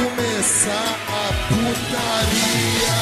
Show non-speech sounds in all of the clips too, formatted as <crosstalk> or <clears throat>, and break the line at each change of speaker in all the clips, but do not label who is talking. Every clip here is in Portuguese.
começar a putaria.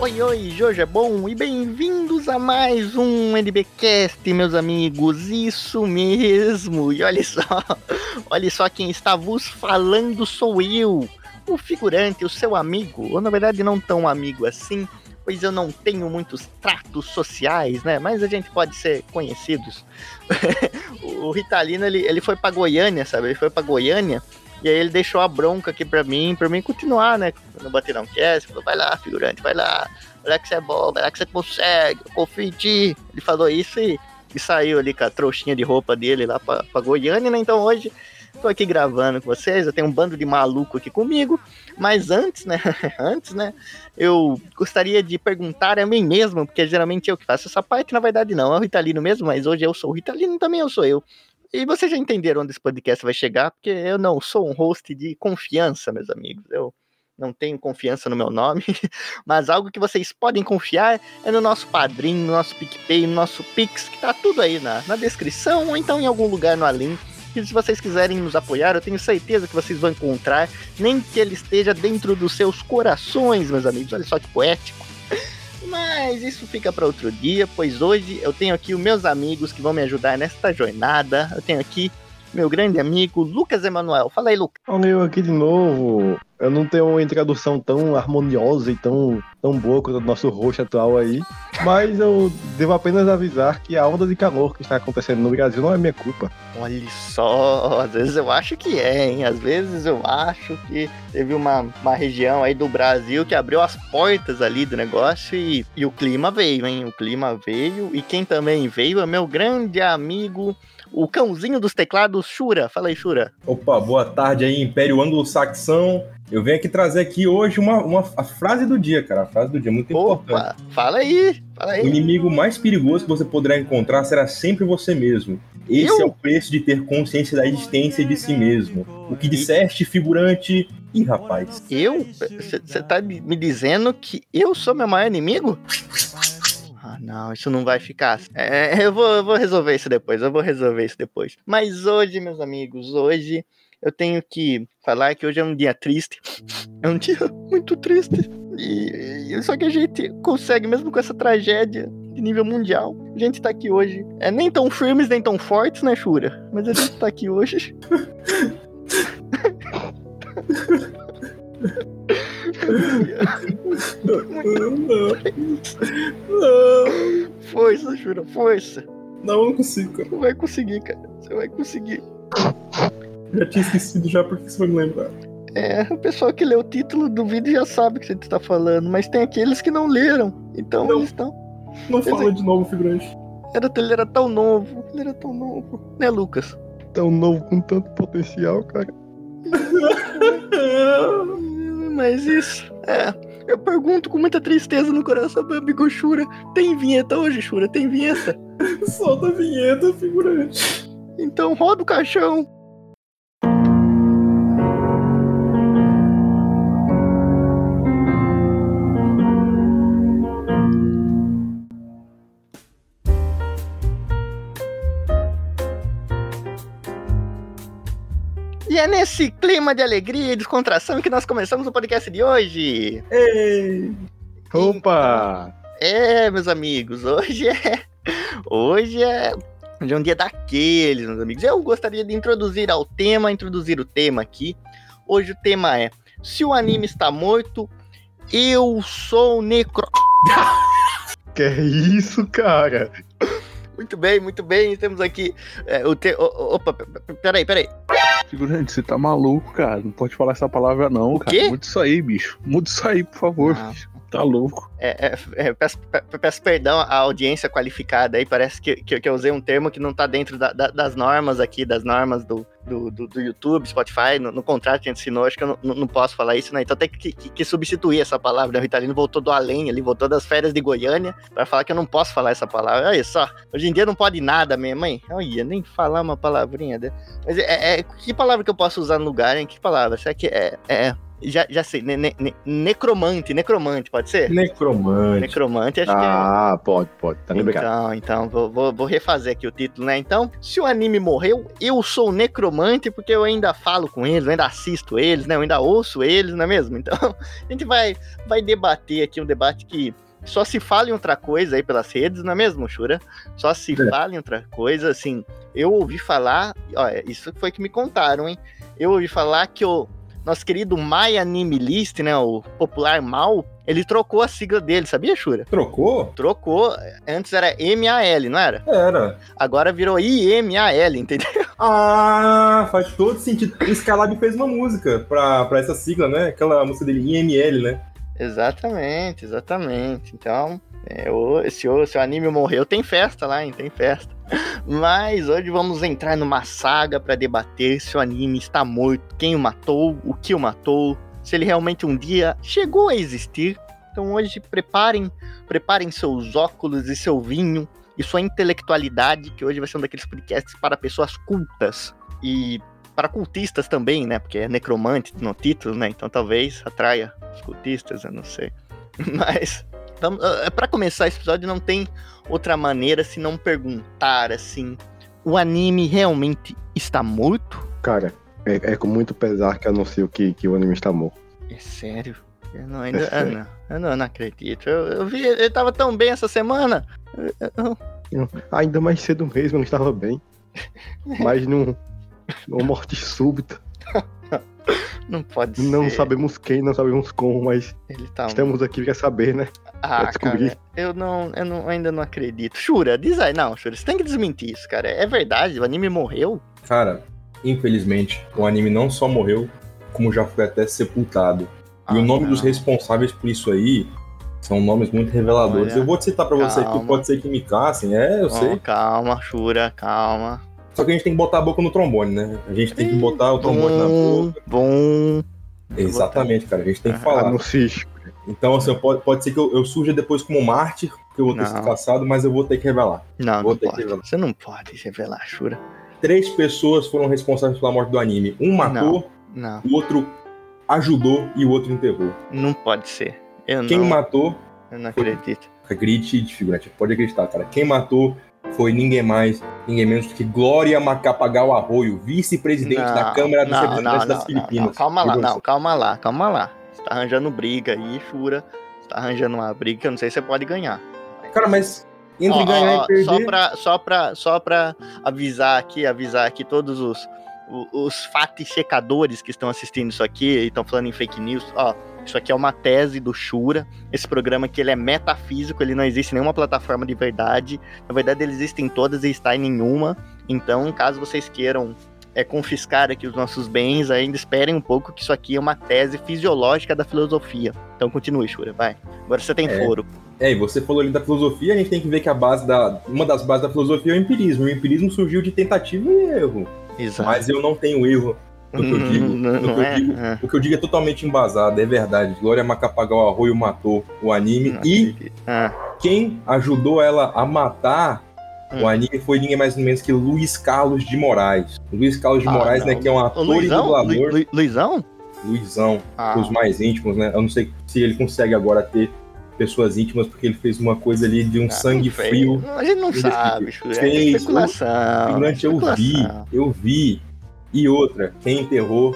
Oi, oi, Jorge é bom e bem-vindos a mais um NBcast, meus amigos. Isso mesmo. E olha só, <laughs> olha só quem está vos falando sou eu, o figurante, o seu amigo, ou na verdade não tão amigo assim, pois eu não tenho muitos tratos sociais, né? Mas a gente pode ser conhecidos. <laughs> o Ritalino, ele, ele foi pra Goiânia, sabe? Ele foi pra Goiânia e aí ele deixou a bronca aqui pra mim, pra mim continuar, né? No Baterão Cast, falou, vai lá, figurante, vai lá. Vai lá que você é bom, vai lá que você consegue, eu confio em ti. Ele falou isso e, e saiu ali com a trouxinha de roupa dele lá pra, pra Goiânia, né? Então hoje tô aqui gravando com vocês, eu tenho um bando de maluco aqui comigo, mas antes, né, <laughs> antes, né, eu gostaria de perguntar a mim mesmo, porque geralmente eu que faço essa parte, na verdade não, é o Ritalino mesmo, mas hoje eu sou o Ritalino, também eu sou eu. E vocês já entenderam onde esse podcast vai chegar, porque eu não sou um host de confiança, meus amigos. Eu não tenho confiança no meu nome, <laughs> mas algo que vocês podem confiar é no nosso padrinho, no nosso PicPay, no nosso Pix, que tá tudo aí na, na descrição, ou então em algum lugar no Alim. E se vocês quiserem nos apoiar, eu tenho certeza que vocês vão encontrar, nem que ele esteja dentro dos seus corações, meus amigos. Olha só que poético. <laughs> Mas isso fica para outro dia, pois hoje eu tenho aqui os meus amigos que vão me ajudar nesta jornada. Eu tenho aqui meu grande amigo Lucas Emanuel. Fala aí, Lucas.
Olha eu aqui de novo. Eu não tenho uma introdução tão harmoniosa e tão, tão boa quanto o nosso rosto atual aí, mas eu devo apenas avisar que a onda de calor que está acontecendo no Brasil não é minha culpa.
Olha só, às vezes eu acho que é, hein? Às vezes eu acho que teve uma, uma região aí do Brasil que abriu as portas ali do negócio e, e o clima veio, hein? O clima veio e quem também veio é meu grande amigo o cãozinho dos teclados, Shura. Fala aí, Shura.
Opa, boa tarde aí, Império Anglo-Saxão. Eu venho aqui trazer aqui hoje uma, uma a frase do dia, cara. A frase do dia, muito
Opa,
importante.
fala aí, fala aí.
O inimigo mais perigoso que você poderá encontrar será sempre você mesmo. Esse
Eu?
é o preço de ter consciência da existência de si mesmo. O que disseste, figurante. Ih, rapaz.
Eu? Você tá me dizendo que eu sou meu maior inimigo? Ah, não, isso não vai ficar. É, eu, vou, eu vou resolver isso depois, eu vou resolver isso depois. Mas hoje, meus amigos, hoje eu tenho que falar que hoje é um dia triste. É um dia <laughs> muito triste. E, e- só que a gente consegue, mesmo com essa tragédia de nível mundial, a gente tá aqui hoje. É nem tão firmes, nem tão fortes, né, Shura? Mas a gente tá aqui hoje.
Não, <laughs>
Força, Shura, força.
não, não consigo, cara.
Você vai conseguir, cara. Você vai conseguir.
Já tinha esquecido já, porque você vai me lembrar.
É, o pessoal que lê o título do vídeo já sabe o que você está falando, mas tem aqueles que não leram. Então
Não.
eles estão.
Não fala de novo, figurante.
Era, ele era tão novo, ele era tão novo. Né, Lucas?
Tão novo com tanto potencial, cara. <laughs>
Mas isso, é. Eu pergunto com muita tristeza no coração, meu amigo Shura. Tem vinheta hoje, Shura? Tem vinheta? <laughs>
Solta a vinheta, figurante.
Então roda o caixão. E é nesse clima de alegria e descontração que nós começamos o podcast de hoje.
Ei!
Opa!
É, meus amigos, hoje é. Hoje é. Hoje é um dia daqueles, meus amigos. Eu gostaria de introduzir ao tema, introduzir o tema aqui. Hoje o tema é: Se o anime está morto, eu sou necro. <laughs>
Que é isso, cara?
Muito bem, muito bem. Temos aqui é, o te... o- o- Opa, peraí, peraí.
Figurante, você tá maluco, cara. Não pode falar essa palavra, não, cara.
quê?
Muda isso aí, bicho. Muda isso aí, por favor.
Ah.
bicho. Tá louco.
É, é, é, peço, pe- peço perdão à audiência qualificada aí, parece que, que, que eu usei um termo que não tá dentro da- da- das normas aqui, das normas do, do, do, do YouTube, Spotify, no, no contrato que a gente assinou, acho que eu não, não- posso falar isso, né? Então tem que, que, que substituir essa palavra, né? O Ritalino voltou do além ali, voltou das férias de Goiânia, pra falar que eu não posso falar essa palavra. Olha só, hoje em dia não pode nada mesmo, hein? Olha, nem falar uma palavrinha. De... Mas é, é- que palavra que eu posso usar no lugar, hein? Que palavra? Será que é... é Já, já sei, ne- ne- ne- necromante, necromante, pode ser?
Necromante.
Necromante, acho que é.
Ah, pode, pode. Tá.
Então, então, vou, vou, vou refazer aqui o título, né? Então, se o anime morreu, eu sou necromante porque eu ainda falo com eles, eu ainda assisto eles, né? Eu ainda ouço eles, não é mesmo? <laughs> Então, a gente vai, vai debater aqui um debate que só se fala em outra coisa aí pelas redes, não é mesmo, Shura? Só se
É.
fala em outra coisa, assim. Eu ouvi falar, olha, isso foi que me contaram, hein? Eu ouvi falar que o nosso querido My Anime List, né? O popular Mal, ele trocou a sigla dele, sabia, Shura?
Trocou?
Trocou. Antes era M-A-L, não era?
Era.
Agora virou I-M-A-L, entendeu? <laughs>
Ah, faz todo sentido. O Skylab fez uma música pra, pra essa sigla, né? Aquela música dele, IML, né?
Exatamente, exatamente. Então, é, o, se, o, se o anime morreu, tem festa lá, hein? Tem festa. Mas hoje vamos entrar numa saga pra debater se o anime está morto, quem o matou, o que o matou, se ele realmente um dia chegou a existir. Então hoje preparem, preparem seus óculos e seu vinho e sua intelectualidade, que hoje vai ser um daqueles podcasts para pessoas cultas e para cultistas também, né? Porque é necromante no título, né? Então talvez atraia os cultistas, eu não sei. <laughs> Mas vamos, é para começar esse episódio não tem outra maneira se não perguntar assim, o anime realmente está morto?
Cara, é, é com muito pesar que anuncio que, que o anime está morto.
É sério? Eu não, ainda,
É
ah,
sério.
não, eu não, eu não acredito. Eu, eu vi, ele tava tão bem essa semana. Eu- eu-
Ainda mais cedo mesmo, eu não estava bem. <laughs> Mas num, numa morte súbita. <laughs> <laughs>
não pode
Não
ser.
sabemos quem, não sabemos como, mas
Ele tá
estamos aqui pra saber, né?
Ah,
descobrir.
cara, eu não, eu não, ainda não acredito. Shura, diz aí, não, Shura, você tem que desmentir isso, cara. É verdade, o anime morreu?
Cara, infelizmente, o anime não só morreu, como já foi até sepultado. E
Ah,
o nome
não.
dos responsáveis por isso aí são nomes muito reveladores.
Olha,
eu vou citar pra você que pode ser que me caçem, é, eu
Oh,
sei.
calma, Shura, calma.
Só que a gente tem que botar a boca no trombone, né? A gente tem que botar o trombone na
Bom,
boca.
bom.
Exatamente, cara. A gente tem que
Ah,
falar.
Anuncie.
Então, assim, pode, pode ser que eu, eu surja depois como mártir, que eu vou ter
Não.
sido caçado, mas eu vou ter que revelar.
Não,
Vou
não pode.
revelar.
Você não pode revelar, Shura.
Três pessoas foram responsáveis pela morte do anime. Um matou,
Não,
o outro ajudou e o outro enterrou.
não pode ser. Eu
Quem matou,
eu não acredito.
de figurante. Pode acreditar, cara. Quem matou foi ninguém mais, ninguém menos do que Glória Macapagal Arroio, vice-presidente da Câmara dos Representantes das Filipinas.
não, calma lá, não, calma lá, calma lá. Você tá arranjando briga aí, Shura. Você tá arranjando uma briga que eu não sei se você pode ganhar.
Cara, mas entre
Ó,
ganhar
ó,
e perder.
Só pra, só, pra, só pra avisar aqui, avisar aqui todos os, o- os fact-checadores que estão assistindo isso aqui e estão falando em fake news. Ó, isso aqui é uma tese do Shura. Esse programa aqui ele é metafísico, ele não existe em nenhuma plataforma de verdade. Na verdade, ele existe em todas e está em nenhuma. Então, caso vocês queiram é, confiscar aqui os nossos bens, ainda esperem um pouco que isso aqui é uma tese fisiológica da filosofia. Então continue, Shura, vai. Agora você tem
É.
foro.
É, e você falou ali da filosofia, a gente tem que ver que a base da. Uma das bases da filosofia é o empirismo. O empirismo surgiu de tentativa e erro.
Exato.
Mas eu não tenho erro no que eu digo.
Não,
no que eu
é?
digo.
Ah,
O que eu digo é totalmente embasado, é verdade. Glória Macapagal Arroio matou o anime.
não
e.
Ah,
quem ajudou ela a matar
Hum.
o anime foi ninguém mais nem menos que Luiz Carlos de Moraes. Luiz Carlos de
Ah,
Moraes, né, que é um
o
ator e
Luizão?
dublador.
Lu- Lu- Luizão?
Luizão,
Ah,
os mais íntimos, né? Eu não sei se ele consegue agora ter pessoas íntimas, porque ele fez uma coisa ali de um
ah,
sangue frio.
A gente não sabe, é
fez.
especulação.
Figurante, eu vi, eu vi. E outra, quem enterrou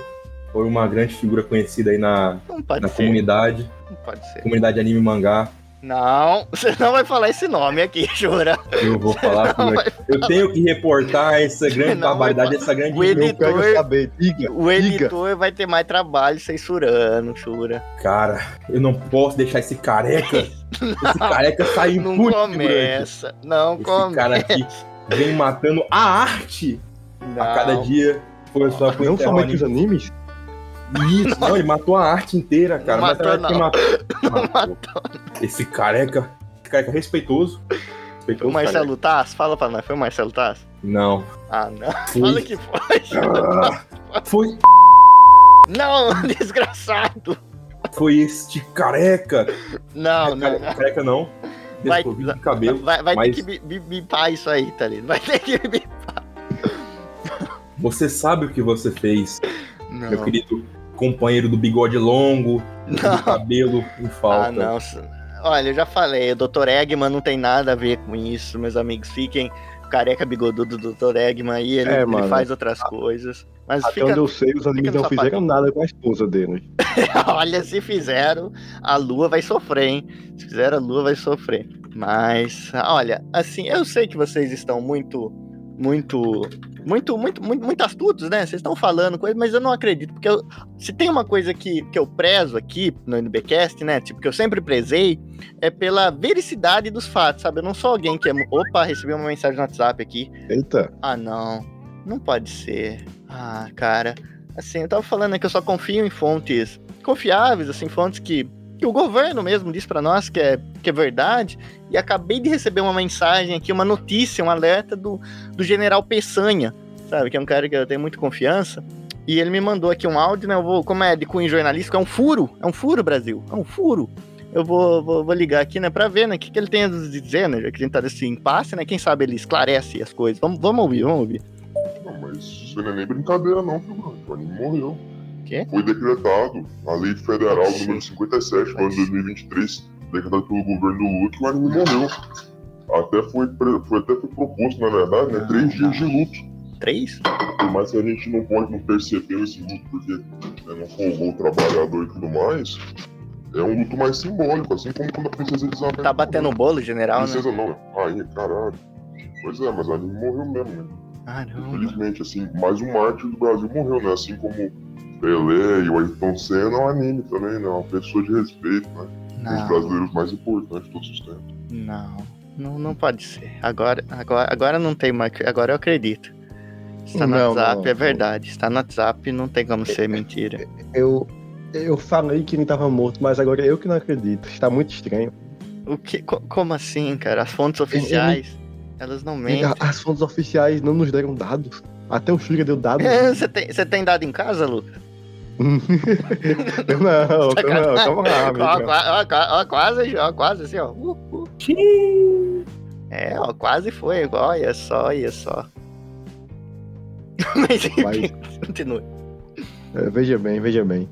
foi uma grande figura conhecida aí na,
Não
na
ser.
comunidade,
Não pode ser.
comunidade anime mangá.
Não, <laughs> você não vai falar esse nome aqui, <laughs> Jura.
Eu vou falar,
Não
figurante. eu tenho que reportar essa grande
Não
barbaridade,
falar.
essa grande
O
Eu
editor,
saber. Diga,
o
diga.
editor vai ter mais trabalho censurando, Jura.
Cara, eu não posso deixar esse careca, <laughs> esse careca sair
Não
figurante.
começa. Não
Esse
começa.
cara aqui vem matando a arte
Não.
a cada dia. Foi só foi
Não somente os
anime.
animes?
Isso, não, ele matou a arte inteira, cara.
Não matou,
será <laughs> que
não.
matou? Matou. Esse careca, esse careca respeitoso.
Foi
Respeitoso
o Marcelo Tass? Fala pra nós, foi o Marcelo Tass?
careca. Não.
Ah, não. <laughs>
Foi.
Fala que foi.
Ah, foi,
Não, <laughs> desgraçado.
foi este careca.
Não, não.
Careca, careca não.
Vai-
cabelo.
Vai, vai
mas-
ter que bi- bi- bipar isso aí, tá ligado? Vai ter que bipar.
Você sabe o que você fez,
Não.
meu querido companheiro do bigode longo, do
Não.
cabelo em falta.
Ah, não. Olha, eu já falei, o Dr. Eggman não tem nada a ver com isso, meus amigos. Fiquem careca bigodudo do Dr. Eggman aí, ele,
É,
ele faz outras coisas. Mas
Até
fica,
onde eu sei, os animes não fizeram nada com a esposa dele. <laughs>
olha, se fizeram, a lua vai sofrer, hein? Se fizeram, a lua vai sofrer. Mas, olha, assim, eu sei que vocês estão muito, muito, muito, muito, muito, muito astutos, né? Vocês estão falando coisa, mas eu não acredito, porque eu- se tem uma coisa que, que eu prezo aqui no NBcast, né? Tipo, que eu sempre prezei, é pela vericidade dos fatos, sabe? Eu não sou alguém que é. Opa, recebi uma mensagem no WhatsApp aqui.
Eita,
Ah, não. Não pode ser. Ah, cara. Assim, eu tava falando que eu só confio em fontes confiáveis, assim, fontes que, que o governo mesmo diz pra nós que é, que é verdade. E acabei de receber uma mensagem aqui, uma notícia, um alerta do, do general Peçanha, sabe? Que é um cara que eu tenho muita confiança. E ele me mandou aqui um áudio, né? Eu vou, como é de cunho jornalístico, é um furo. É um furo, Brasil. É um furo. Eu vou, vou, vou ligar aqui, né, pra ver, né, o que, que ele tem a dizer, né, já que a gente tá nesse impasse, né, quem sabe ele esclarece as coisas. Vamos, vamos ouvir, vamos ouvir.
Não, mas isso não é nem brincadeira não, filho. O anime morreu.
Quê?
Foi decretado a lei federal número 57, do ano de 2023, decretada pelo governo do Lula, que o anime morreu. Até foi, foi, até foi proposto, na verdade, né, três dias de luto.
Três?
Por mais que a gente não pode não perceber esse luto, porque né, não folgou o trabalhador e tudo mais, é um luto mais simbólico, assim como quando a princesa Elizabeth
Tá batendo o bolo, general, né?
Princesa não, rainha, caralho. Pois é, mas a anime morreu mesmo, né?
Caramba.
Infelizmente, assim, mais um mártir do Brasil morreu, né? Assim como Pelé e o Ayrton Senna, é um anime também, né? Uma pessoa de respeito, né? Um dos
Não,
brasileiros mais importantes de todos os tempos.
não, não, não pode ser. Agora, agora, agora não tem mais. Agora eu acredito. Está no
Não,
WhatsApp,
não,
é
não.
verdade. Está no WhatsApp, não tem como ser mentira.
eu, eu falei que ele tava morto, mas agora eu que não acredito. Está muito estranho.
O que, co- como assim, cara? As fontes oficiais, elas não mentem.
As fontes oficiais não nos deram dados. Até o Shura deu dados.
É, Você tem, você tem dado em casa, Lucas?
Eu <laughs> não, não, calma lá,
Ó, ó, ó, quase, ó, quase assim, ó. Uh, uh. É, ó, quase foi. Olha só, olha só. <laughs> Mas enfim, continue.
É, veja bem, veja bem.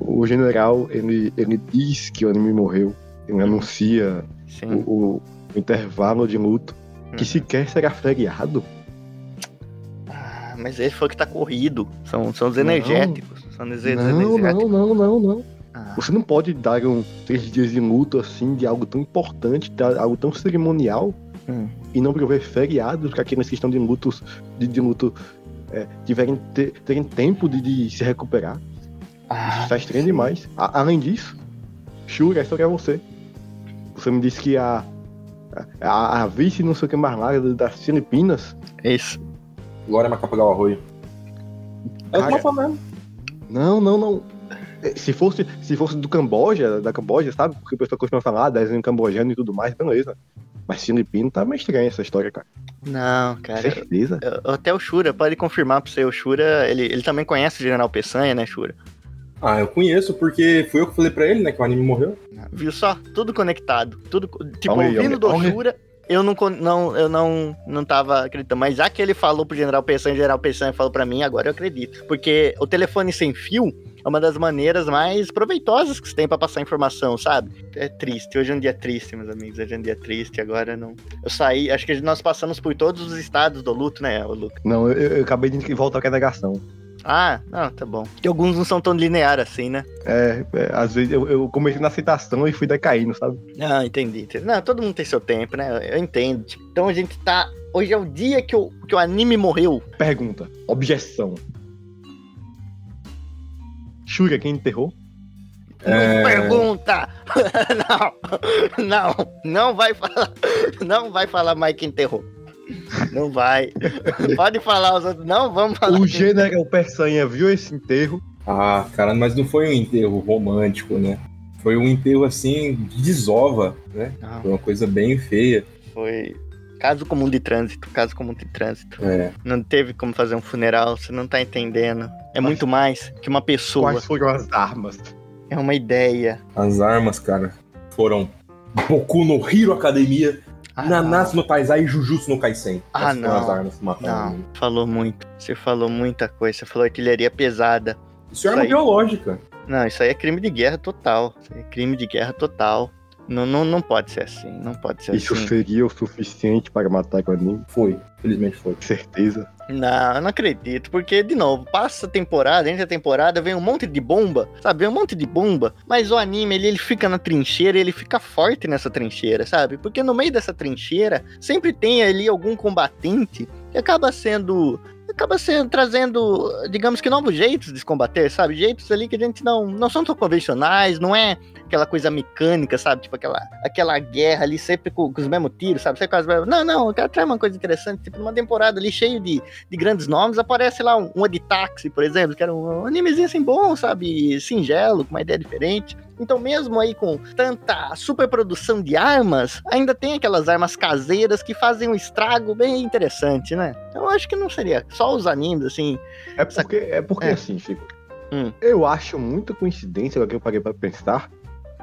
O general, ele, ele diz que o anime morreu. Ele anuncia o, o- o intervalo de luto, que
Uhum.
sequer será feriado.
Mas ele falou que tá corrido. São, são os energéticos. São os
Não,
energéticos.
não, não, não, não.
Ah,
Você não pode dar um três dias de luto assim, de algo tão importante, de algo tão cerimonial,
Hum.
e não prover feriados para aqueles que estão de lutos, de, de luto, é, tiverem ter, terem tempo de, de se recuperar. Isso
ah,
está estranho demais. A- além disso, Shura, essa é você. Você me disse que a, a, a vice não sei o que mais lá das Filipinas.
isso.
Glória Macapagal Arroio. É o que eu tô falando.
Não, não, não. É, Se fosse, se fosse do Camboja, da Camboja, sabe? Porque o pessoal costuma falar, desenho cambojano e tudo mais, beleza. Mas filipino tá meio estranho essa história, cara.
Não, cara.
Certeza.
eu- Até o Shura pode confirmar pra você. O Shura, ele, ele também conhece o General Peçanha, né, Shura?
Ah, eu conheço, porque fui eu que falei pra ele, né, que o anime morreu.
Viu só? Tudo conectado. Tudo, tipo,
aí,
ouvindo do. Shura, eu não, não, eu não, não tava acreditando. Mas já que ele falou pro General Peçanha, o General Peçanha falou pra mim, agora eu acredito. Porque o telefone sem fio é uma das maneiras mais proveitosas que você tem pra passar informação, sabe? É triste. Hoje é um dia triste, meus amigos. Hoje é um dia triste. Agora não. Eu saí, acho que nós passamos por todos os estados do luto, né, o Luca?
Não, eu, eu acabei de voltar com a negação.
Ah, não, tá bom. Que alguns não são tão linear assim, né?
É, é, às vezes eu, eu comecei na aceitação e fui decaindo, sabe?
Ah, entendi, entendi. Não, todo mundo tem seu tempo, né? Eu entendo. Tipo, Então a gente tá. Hoje é o dia que o, que o anime morreu.
Pergunta, objeção. Shura, quem enterrou?
É.
Pergunta! <laughs> não, não, não vai falar. Não vai falar mais quem enterrou. Não vai. Pode falar os outros. Não, vamos falar.
O general Peçanha viu esse enterro.
Ah, cara, mas não foi um enterro romântico, né? Foi um enterro assim, de desova, né?
Não,
Foi uma coisa bem feia.
foi. Caso comum de trânsito, caso comum de trânsito.
É.
Não teve como fazer um funeral, você não tá entendendo. É muito mais que uma pessoa.
Quais foram as armas?
É uma ideia.
As armas, cara, foram Boku no Hero Academia,
Ah,
Nanatsu no Taizai e Jujutsu no Kaisen.
Ah, não.
as armas que mataram
Não, falou muito. Você falou muita coisa. Você falou artilharia pesada.
Isso é arma
aí-
biológica.
Não, isso aí é crime de guerra total. Isso aí é crime de guerra total. Não, não, não pode ser assim. Não pode ser
Isso
assim.
seria o suficiente para matar anime,
Foi, felizmente foi.
com certeza.
Não, eu não acredito. Porque, de novo, passa a temporada, entra a temporada, vem um monte de bomba, sabe? Vem um monte de bomba. Mas o anime, ele, ele fica na trincheira e ele fica forte nessa trincheira, sabe? Porque no meio dessa trincheira, sempre tem ali algum combatente que acaba sendo. Acaba sendo, trazendo, digamos que novos jeitos de se combater, sabe? Jeitos ali que a gente não, não são tão convencionais, não é aquela coisa mecânica, sabe? Tipo aquela, aquela guerra ali sempre com, com os mesmos tiros, sabe? Sempre com as mesmas... Não, não, eu trazer uma coisa interessante, tipo numa temporada ali cheio de, de grandes nomes, aparece lá um, um de táxi, por exemplo, que era um animezinho assim bom, sabe? Singelo, com uma ideia diferente. Então, mesmo aí com tanta superprodução de armas, ainda tem aquelas armas caseiras que fazem um estrago bem interessante, né? Eu acho que não seria só os animes, assim.
É porque, é porque
É.
assim, Chico.
Hum.
Eu acho muita coincidência, agora que eu parei pra pensar,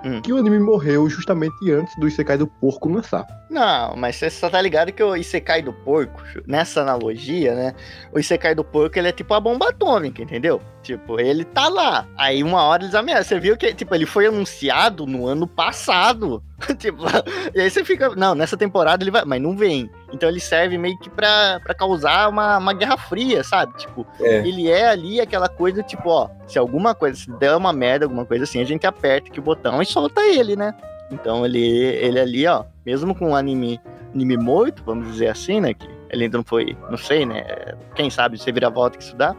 Hum.
que o anime morreu justamente antes do Isekai do Porco lançar.
Não, mas você só tá ligado que o Isekai do porco, nessa analogia, né? O Isekai do porco, ele é tipo a bomba atômica, entendeu? Tipo, ele tá lá. Aí uma hora eles ameaçam. Você viu que, tipo, ele foi anunciado no ano passado. <laughs> tipo, e aí você fica. Não, nessa temporada ele vai. Mas não vem. Então ele serve meio que pra, pra causar uma, uma guerra fria, sabe? Tipo,
É.
ele é ali aquela coisa, tipo, ó, se alguma coisa, se der uma merda, alguma coisa assim, a gente aperta aqui o botão e solta ele, né? Então ele, ele ali, ó, mesmo com o anime, anime morto, vamos dizer assim, né? Que ele ainda não foi, não sei, né? Quem sabe se vira volta que isso dá.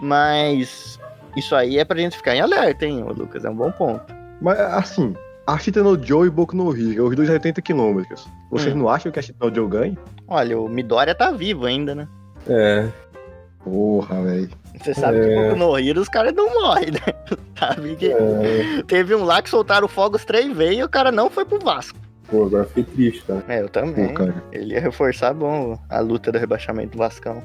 Mas isso aí é pra gente ficar em alerta, hein, Lucas? É um bom ponto.
Mas assim, a Chita no Joe e Boku no Hero, os dois a 80 km. Vocês
Hum.
não acham que a Chita no Joe ganha?
Olha, o Midoriya tá vivo ainda, né?
É.
Porra, velho.
Você sabe que
É.
Boku no Hero os caras não morrem, né? <laughs> sabe que
é.
teve um lá que soltaram fogos três vezes e o cara não foi pro Vasco.
Pô, agora fiquei triste, cara.
É, eu também.
Pô, cara.
Ele ia reforçar bom a luta do rebaixamento do Vascão.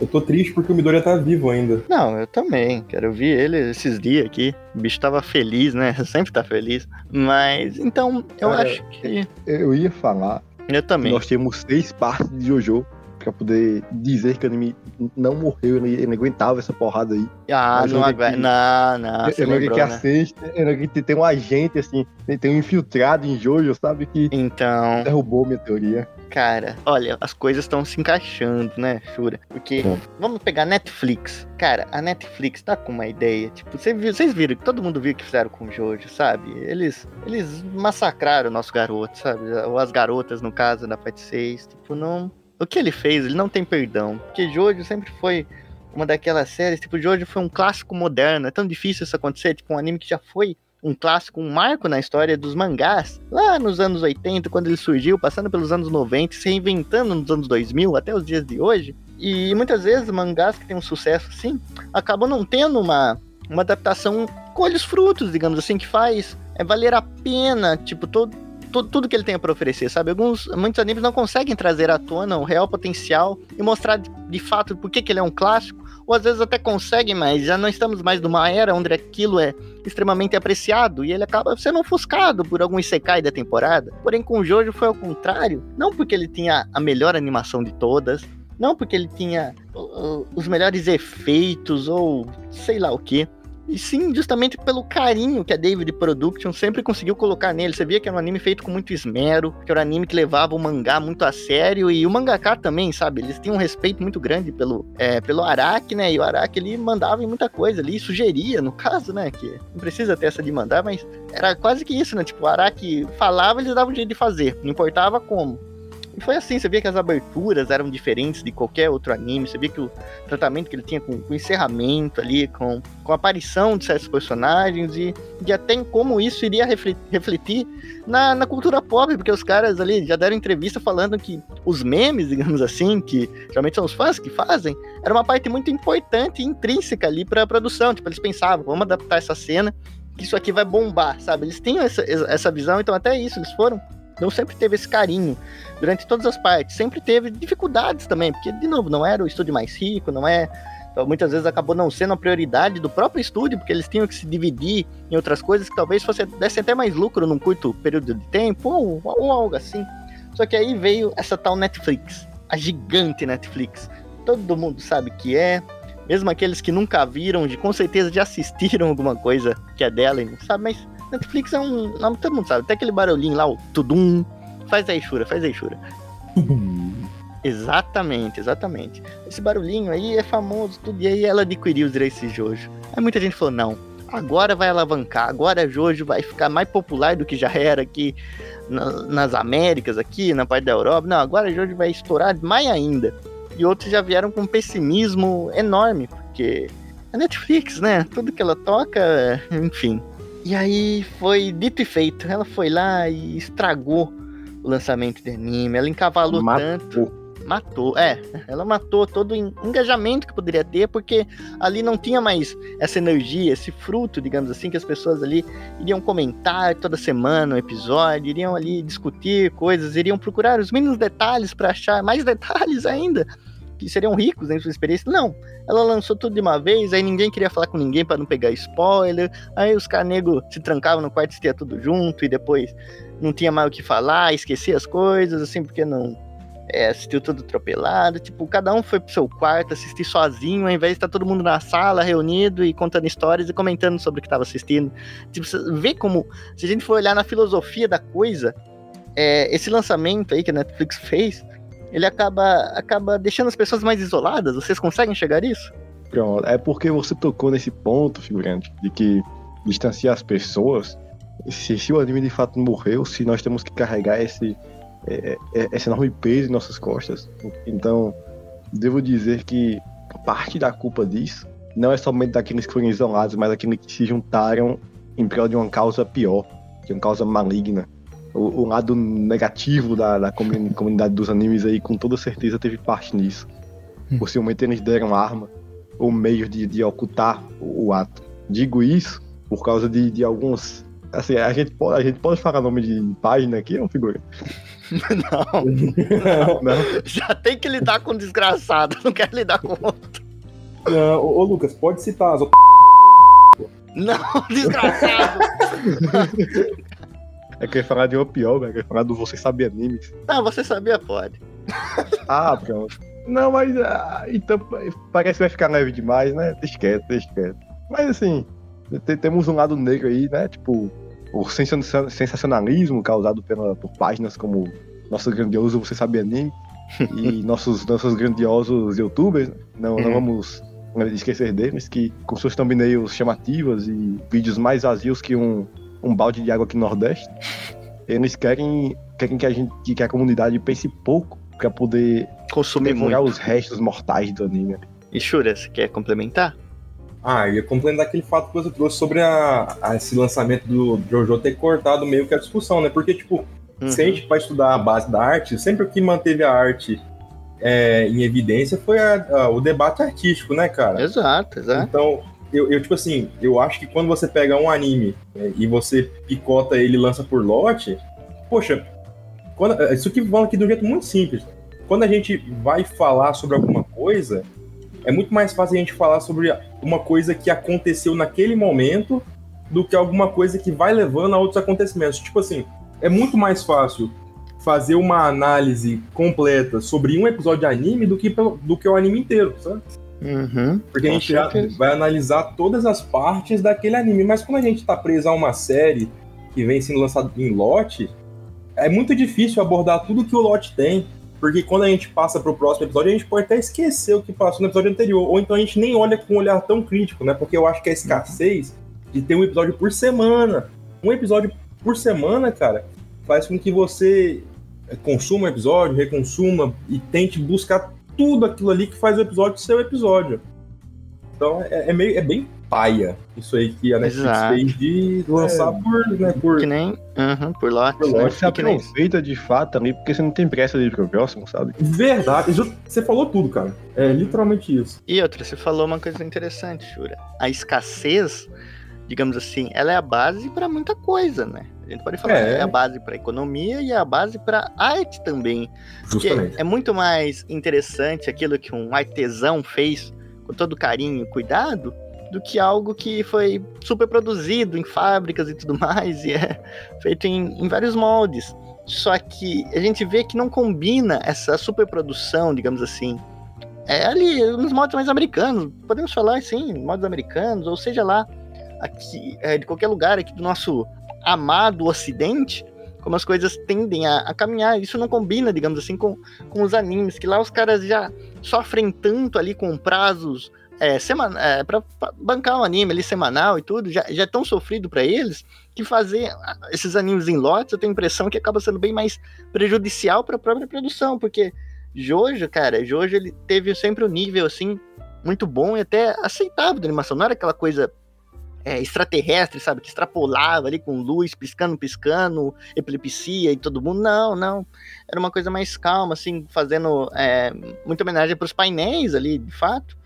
Eu tô triste porque o Midoriya tá vivo ainda.
Não, eu também. Quero ver ele esses dias aqui. O bicho tava feliz, né? <laughs> Sempre tá feliz. Mas, então, eu
Cara,
acho que.
Eu ia falar
Eu também.
nós temos seis partes de Jojo pra poder dizer que o anime não morreu, ele, ele aguentava essa porrada aí.
Ah,
Mas
não aguenta. Não, não.
Eu lembro que
né?
eu lembro que tem um agente, assim, tem, um infiltrado em Jojo, sabe, que
Então,
derrubou minha teoria.
cara, olha, as coisas estão se encaixando, né, Shura? Porque,
É.
vamos pegar Netflix. Cara, a Netflix tá com uma ideia. Tipo, vocês viram, que todo mundo viu o que fizeram com o Jojo, sabe? Eles, eles massacraram o nosso garoto, sabe? Ou as garotas, no caso, da Fight 6. Tipo, não. O que ele fez, ele não tem perdão. Porque Jojo sempre foi uma daquelas séries. Tipo, Jojo foi um clássico moderno. É tão difícil isso acontecer. Tipo, um anime que já foi um clássico, um marco na história dos mangás, lá nos anos 80, quando ele surgiu, passando pelos anos 90, se reinventando nos anos 2000 até os dias de hoje. E muitas vezes mangás que têm um sucesso assim, acabam não tendo uma, uma adaptação colhe os frutos, digamos assim, que faz é valer a pena, tipo, todo, todo, tudo que ele tem para oferecer, sabe? Alguns, muitos animes não conseguem trazer à tona o real potencial e mostrar de, fato por que, ele é um clássico, ou às vezes até conseguem, mas já não estamos mais numa era onde aquilo é extremamente apreciado e ele acaba sendo ofuscado por algum isekai da temporada. Porém, com o Jojo foi ao contrário, não porque ele tinha a melhor animação de todas, não porque ele tinha os melhores efeitos ou sei lá o que. E sim, justamente pelo carinho que a David Production sempre conseguiu colocar nele. Você via que era um anime feito com muito esmero, que era um anime que levava o mangá muito a sério, e o mangaka também, sabe? Eles tinham um respeito muito grande pelo, é, pelo Araki, né? E o Araki ele mandava em muita coisa ali, sugeria, no caso, né? Que não precisa ter essa de mandar, mas era quase que isso, né? Tipo, o Araki falava, eles davam um jeito de fazer, não importava como. E foi assim, você via que as aberturas eram diferentes de qualquer outro anime, você via que o tratamento que ele tinha com, com o encerramento ali, com, com a aparição de certos personagens e, e até em como isso iria refle- refletir na, na cultura pop, porque os caras ali já deram entrevista falando que os memes, <laughs> digamos assim, que geralmente são os fãs que fazem, era uma parte muito importante e intrínseca ali pra produção. Tipo, eles pensavam, vamos adaptar essa cena, que isso aqui vai bombar, sabe? Eles tinham essa, essa visão, então até isso, eles foram. Não sempre teve esse carinho durante todas as partes. Sempre teve dificuldades também, porque, de novo, não era o estúdio mais rico, não é. Então, muitas vezes acabou não sendo a prioridade do próprio estúdio, porque eles tinham que se dividir em outras coisas que talvez fosse, dessem até mais lucro num curto período de tempo, ou, ou algo assim. Só que aí veio essa tal Netflix, a gigante Netflix. Todo mundo sabe que é, Mesmo aqueles que nunca viram, de com certeza já assistiram <laughs> alguma coisa que é dela e não sabe, mas Netflix é um. Não, todo mundo sabe. Até aquele barulhinho lá, o tudum. Faz aí, Shura, faz aí, Shura. Exatamente, exatamente. Esse barulhinho aí é famoso, tudo. E aí ela adquiriu os direitos de Jojo. Aí muita gente falou: não, agora vai alavancar, agora Jojo vai ficar mais popular do que já era aqui na- nas Américas, aqui na parte da Europa. Não, agora Jojo vai estourar mais ainda. E outros já vieram com um pessimismo enorme, porque é Netflix, né? Tudo que ela toca, enfim. E aí foi dito e feito. Ela foi lá e estragou o lançamento de anime. Ela encavalou tanto.
Matou.
Matou, é. Ela matou todo o en- engajamento que poderia ter, porque ali não tinha mais essa energia, esse fruto, digamos assim, que as pessoas ali iriam comentar toda semana um episódio, iriam ali discutir coisas, iriam procurar os mínimos detalhes para achar mais <laughs> detalhes ainda, que seriam ricos em sua experiência. Não, ela lançou tudo de uma vez, aí ninguém queria falar com ninguém para não pegar spoiler, aí os canegos se trancavam no quarto e assistia tudo junto, e depois não tinha mais o que falar, esquecia as coisas, assim, porque não é, assistiu tudo atropelado. Tipo, cada um foi pro seu quarto assistir sozinho, ao invés de estar todo mundo na sala, reunido e contando histórias e comentando sobre o que estava assistindo. Tipo, vê como, se a gente for olhar na filosofia da coisa, é, esse lançamento aí que a Netflix fez, ele acaba, acaba deixando as pessoas mais isoladas. Vocês conseguem chegar nisso?
Pronto. É porque você tocou nesse ponto, figurante, de que distanciar as pessoas. Se, se o anime de fato morreu, se nós temos que carregar esse, é, é, esse enorme peso em nossas costas. Então, devo dizer que parte da culpa disso não é somente daqueles que foram isolados, mas daqueles que se juntaram em prol de uma causa pior, de uma causa maligna. O, o lado negativo da, da comuni- comunidade dos animes aí, com toda certeza, teve parte nisso. Possivelmente eles deram arma ou meio de, de ocultar o, o ato. Digo isso por causa de, de alguns. Assim, a gente, pode, a gente pode falar nome de página aqui, ou figura?
Não, <laughs>
Não.
já tem que lidar com desgraçado, não quero lidar com outro.
Não, ô, ô, Lucas, pode citar as
Não, <laughs> desgraçado. <laughs>
É que eu ia falar de uma pior, velho. Eu ia falar do Você Sabe Animes.
Não, você sabia, pode.
Ah, pronto. Não, mas. ah, então parece que vai ficar leve demais, né? Deixa quieto, deixa quieto. Mas assim, te- temos um lado negro aí, né? Tipo, o sensa- sensacionalismo causado pela, por páginas como nosso grandioso Você Sabe Anime e <laughs> nossos, nossos grandiosos youtubers. Não, não
Uhum.
vamos esquecer deles, que com suas thumbnails chamativas e vídeos mais vazios que um, um balde de água aqui no Nordeste, eles querem, querem que, a gente, que, a comunidade pense pouco pra poder
Consumir muito.
os restos mortais do anime.
E Shura, você quer complementar?
Ah, eu ia complementar aquele fato que você trouxe sobre a, a- esse lançamento do Jojo ter cortado meio que a discussão, né? Porque, tipo, se a
Uhum.
gente vai estudar a base da arte, sempre o que manteve a arte é, em evidência foi a- a- o debate artístico, né, cara?
Exato, exato.
Então, eu, eu, tipo assim, eu acho que quando você pega um anime né, e você picota ele e lança por lote, poxa, quando, isso aqui fala aqui de um jeito muito simples. Quando a gente vai falar sobre alguma coisa, é muito mais fácil a gente falar sobre uma coisa que aconteceu naquele momento do que alguma coisa que vai levando a outros acontecimentos. Tipo assim, é muito mais fácil fazer uma análise completa sobre um episódio de anime do que, do que o anime inteiro, sabe?
Uhum.
Porque a gente já
certeza.
vai analisar todas as partes daquele anime. Mas quando a gente tá preso a uma série que vem sendo lançada em lote, é muito difícil abordar tudo que o lote tem. Porque quando a gente passa pro próximo episódio, a gente pode até esquecer o que passou no episódio anterior. Ou então a gente nem olha com um olhar tão crítico, né? Porque eu acho que a escassez de ter um episódio por semana. Um episódio por semana, cara, faz com que você consuma o episódio, reconsuma e tente buscar tudo aquilo ali que faz o episódio ser o episódio. Então é, é meio, é bem paia isso aí que a Netflix
Exato.
fez de lançar por, né, por
Que nem. Uhum, por lote.
Por
né?
lote,
Você
Que nem-
aproveita de fato ali, porque você não tem pressa de ir pro próximo, sabe?
verdade. Você falou tudo, cara. É literalmente isso.
E outra, você falou uma coisa interessante, Shura. A escassez, digamos assim, ela é a base para muita coisa, né? A gente pode falar,
É.
é, a base para economia e é a base para arte também.
Justamente.
é muito mais interessante aquilo que um artesão fez com todo carinho e cuidado do que algo que foi super produzido em fábricas e tudo mais e é <laughs> feito em, em vários moldes. Só que a gente vê que não combina essa superprodução, digamos assim, é ali nos modos mais americanos, podemos falar assim, modos americanos, ou seja lá, aqui, é, de qualquer lugar aqui do nosso amado ocidente, como as coisas tendem a, a, caminhar. Isso não combina, digamos assim, com, com os animes, que lá os caras já sofrem tanto ali com prazos é, semana, é, para bancar um anime ali semanal e tudo, já, já é tão sofrido para eles que fazer esses animes em lotes, eu tenho a impressão que acaba sendo bem mais prejudicial para a própria produção, porque Jojo, cara, Jojo ele teve sempre um nível assim muito bom e até aceitável da animação, não era aquela coisa é, extraterrestre, sabe? Que extrapolava ali com luz, piscando, piscando, epilepsia e todo mundo. Não, não. Era uma coisa mais calma, assim, fazendo é, muita homenagem para os painéis ali, de fato.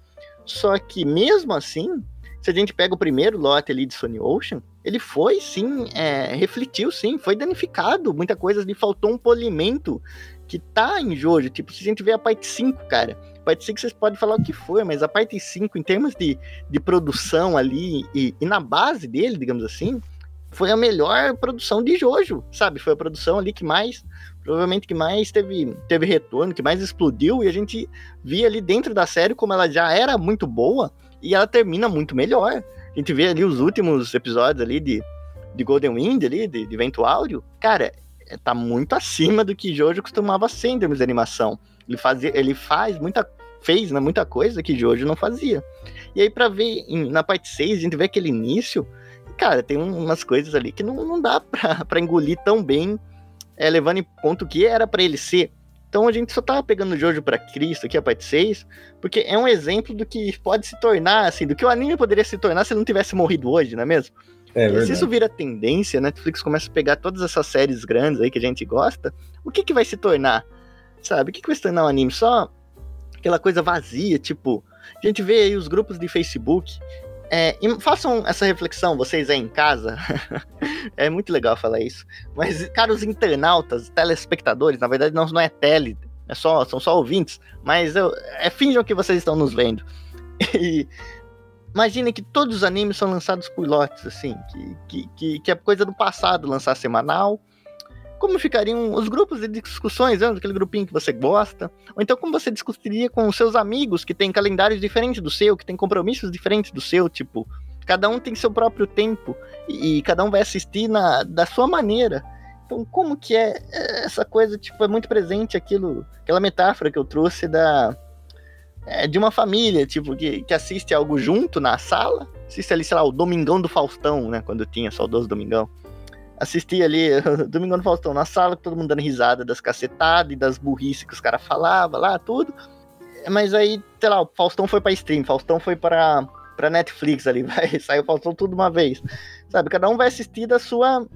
Só que mesmo assim, se a gente pega o primeiro lote ali de Sony Ocean, ele foi sim, é, refletiu sim, foi danificado. Muita coisa ali faltou um polimento que tá em Jojo. Tipo, se a gente vê a parte 5, cara Parte 5 vocês podem falar o que foi, mas a parte 5, em termos de, de produção ali e, e na base dele, digamos assim, foi a melhor produção de Jojo, sabe? Foi a produção ali que mais, provavelmente que mais teve, teve retorno, que mais explodiu, e a gente via ali dentro da série como ela já era muito boa e ela termina muito melhor. A gente vê ali os últimos episódios ali de, de Golden Wind ali, de, de Vento Áureo, cara, tá muito acima do que Jojo costumava ser em termos de animação. Ele, fazia, ele faz muita. fez né, muita coisa que Jojo não fazia. E aí, para ver em, na parte 6, a gente vê aquele início. Cara, tem umas coisas ali que não, não dá <laughs> pra, pra engolir tão bem, é, levando em conta o que era para ele ser. Então a gente só tava pegando o Jojo para Cristo aqui, a parte 6, porque é um exemplo do que pode se tornar, assim, do que o anime poderia se tornar se ele não tivesse morrido hoje, não é mesmo?
É
se isso vira tendência, Netflix começa a pegar todas essas séries grandes aí que a gente gosta, o que que vai se tornar? Sabe? O que, que um anime? Só aquela coisa vazia, tipo. A gente vê aí os grupos de Facebook. É, façam essa reflexão, vocês aí em casa. <laughs> é muito legal falar isso. Mas, cara, os internautas, telespectadores, na verdade não, não é tele, é só, são só ouvintes, mas eu, é, finjam que vocês estão nos vendo. <laughs> E imaginem que todos os animes são lançados por lotes, assim, que, que, que é coisa do passado lançar semanal como ficariam os grupos de discussões, né, aquele grupinho que você gosta, ou então como você discutiria com os seus amigos que têm calendários diferentes do seu, que têm compromissos diferentes do seu, tipo, cada um tem seu próprio tempo e, cada um vai assistir na, da sua maneira. Então, como que é, é essa coisa, tipo, é muito presente aquilo, aquela metáfora que eu trouxe da é, de uma família, tipo, que, que assiste algo junto na sala, assiste ali, sei lá, o Domingão do Faustão, né, quando tinha saudoso Domingão assisti ali <laughs> Domingo no Faustão na sala, todo mundo dando risada das cacetadas e das burrices que os caras falavam lá, tudo. Mas aí, sei lá, o Faustão foi pra stream, Faustão foi pra, pra Netflix ali, <laughs> vai, saiu o Faustão tudo uma vez. Sabe, cada um vai assistir da sua.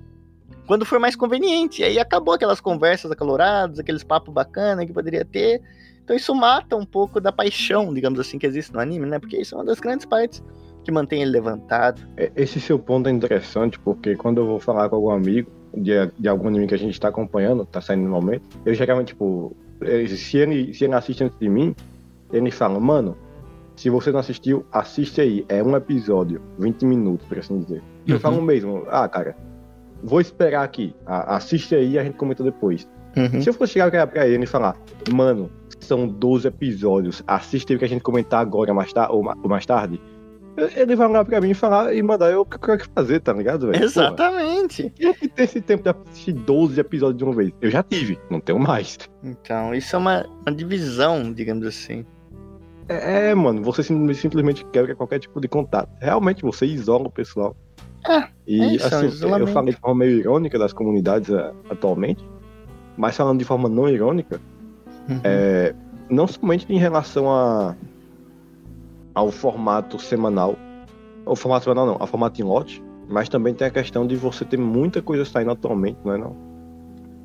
Quando for mais conveniente. E aí acabou aquelas conversas acaloradas, aqueles papos bacana que poderia ter. Então isso mata um pouco da paixão, digamos assim, que existe no anime, né? Porque isso é uma das grandes partes que mantém ele levantado.
É, esse seu ponto é interessante, porque quando eu vou falar com algum amigo de, de algum anime que a gente está acompanhando, está saindo no momento, eu geralmente, tipo, se ele, se ele assiste antes de mim, ele fala, mano, se você não assistiu, assiste aí. É um episódio, 20 minutos, por assim dizer. E uhum. eu falo mesmo, ah, cara, vou esperar aqui. Assiste aí e a gente comenta depois. Uhum. Se eu for chegar pra ele e falar, mano, são 12 episódios, assiste aí o que a gente comentar agora mais, ta ou mais tarde, ele vai lá pra mim e falar e mandar eu o que eu quero fazer, tá ligado, velho?
Exatamente.
Quem é que tem esse tempo de assistir 12 episódios de uma vez? Eu já tive, não tenho mais.
Então, isso é uma, uma divisão, digamos assim.
É, é mano, você simplesmente quebra qualquer tipo de contato. Realmente você isola o pessoal.
É,
e
é isso,
assim, eu falei de forma meio irônica das comunidades uh, atualmente, mas falando de forma não irônica, uhum. é, não somente em relação a ao formato semanal. O formato semanal não, ao formato em lote. Mas também tem a questão de você ter muita coisa saindo atualmente, não é não?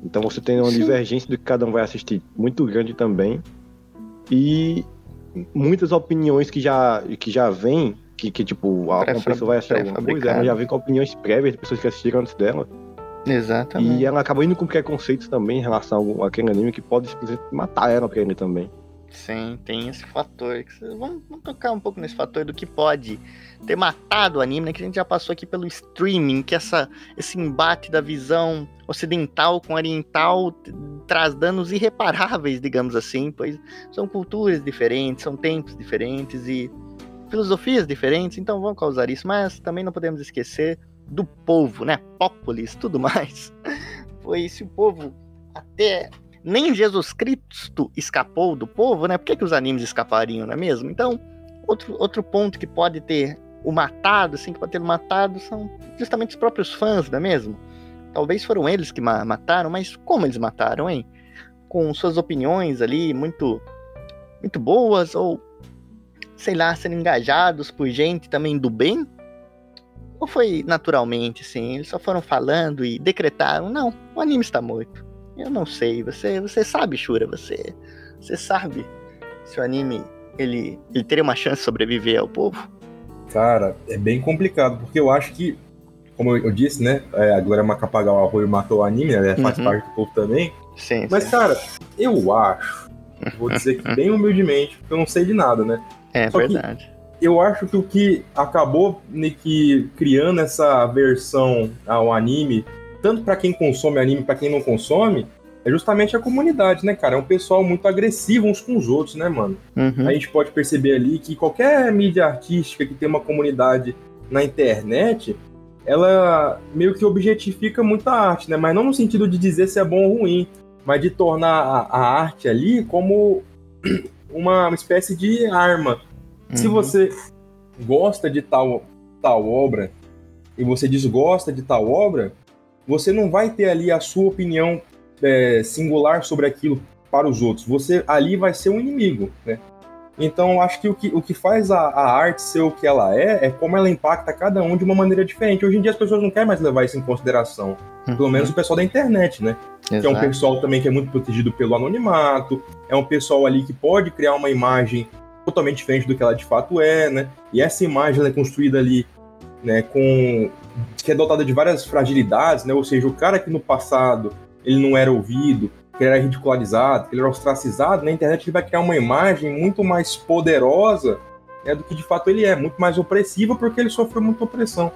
Então você tem uma Sim. divergência do que cada um vai assistir muito grande também. E muitas opiniões que já, que já vêm, que, que tipo, uma pessoa vai assistir alguma coisa, ela já vem com opiniões prévias de pessoas que assistiram antes dela.
Exatamente.
E ela acaba indo com preconceitos também em relação àquele anime que pode simplesmente matar ela pra ele também.
Sim, tem esse fator. Vamos, vamos, tocar um pouco nesse fator do que pode ter matado o anime, né? Que a gente já passou aqui pelo streaming, que essa, esse embate da visão ocidental com oriental traz danos irreparáveis, digamos assim, pois são culturas diferentes, são tempos diferentes e filosofias diferentes, então vão causar isso, mas também não podemos esquecer do povo, né? Populis, tudo mais. <laughs> Pois se o povo até nem Jesus Cristo escapou do povo, né? Por que, que os animes escapariam, não é mesmo? Então, outro, outro ponto que pode ter o matado, assim, que pode ter matado, são justamente os próprios fãs, não é mesmo? Talvez foram eles que ma mataram, mas como eles mataram, hein? Com suas opiniões ali muito, muito boas, ou sei lá, sendo engajados por gente também do bem? Ou foi naturalmente, assim? Eles só foram falando e decretaram: não, o anime está morto. Eu não sei, você, você sabe, Shura, você, você sabe se o anime ele, ele teria uma chance de sobreviver ao povo?
Cara, é bem complicado, porque eu acho que, como eu disse, né, é, a Glória Macapagal Arroio matou o anime, né, faz
Uhum.
parte do povo também.
Sim,
Mas,
sim.
cara, eu acho, vou dizer que bem humildemente, porque eu não sei de nada, né?
é
só
verdade.
Eu acho que o que acabou meio que criando essa versão ao anime, tanto pra quem consome anime, pra quem não consome, é justamente a comunidade, né, cara? É um pessoal muito agressivo uns com os outros, né, mano?
Uhum.
a gente pode perceber ali que qualquer mídia artística que tem uma comunidade na internet, ela meio que objetifica muito a arte, né? Mas não no sentido de dizer se é bom ou ruim, mas de tornar a, a arte ali como <clears throat> uma espécie de arma. Se
Uhum.
você gosta de tal, tal obra e você desgosta de tal obra, você não vai ter ali a sua opinião é, singular sobre aquilo para os outros. Você ali vai ser um inimigo, né? Então, acho que o que, o que faz a, a arte ser o que ela é, é como ela impacta cada um de uma maneira diferente. Hoje em dia as pessoas não querem mais levar isso em consideração. Pelo menos o pessoal da internet, né? que é um
Uhum. Exato.
pessoal também que é muito protegido pelo anonimato, é um pessoal ali que pode criar uma imagem totalmente diferente do que ela de fato é, né? E essa imagem é construída ali, né, com que é dotada de várias fragilidades, né? Ou seja, o cara que no passado ele não era ouvido, que era ridicularizado, que ele era ostracizado, na internet ele vai criar uma imagem muito mais poderosa né, do que de fato ele é, muito mais opressiva porque ele sofreu muita opressão.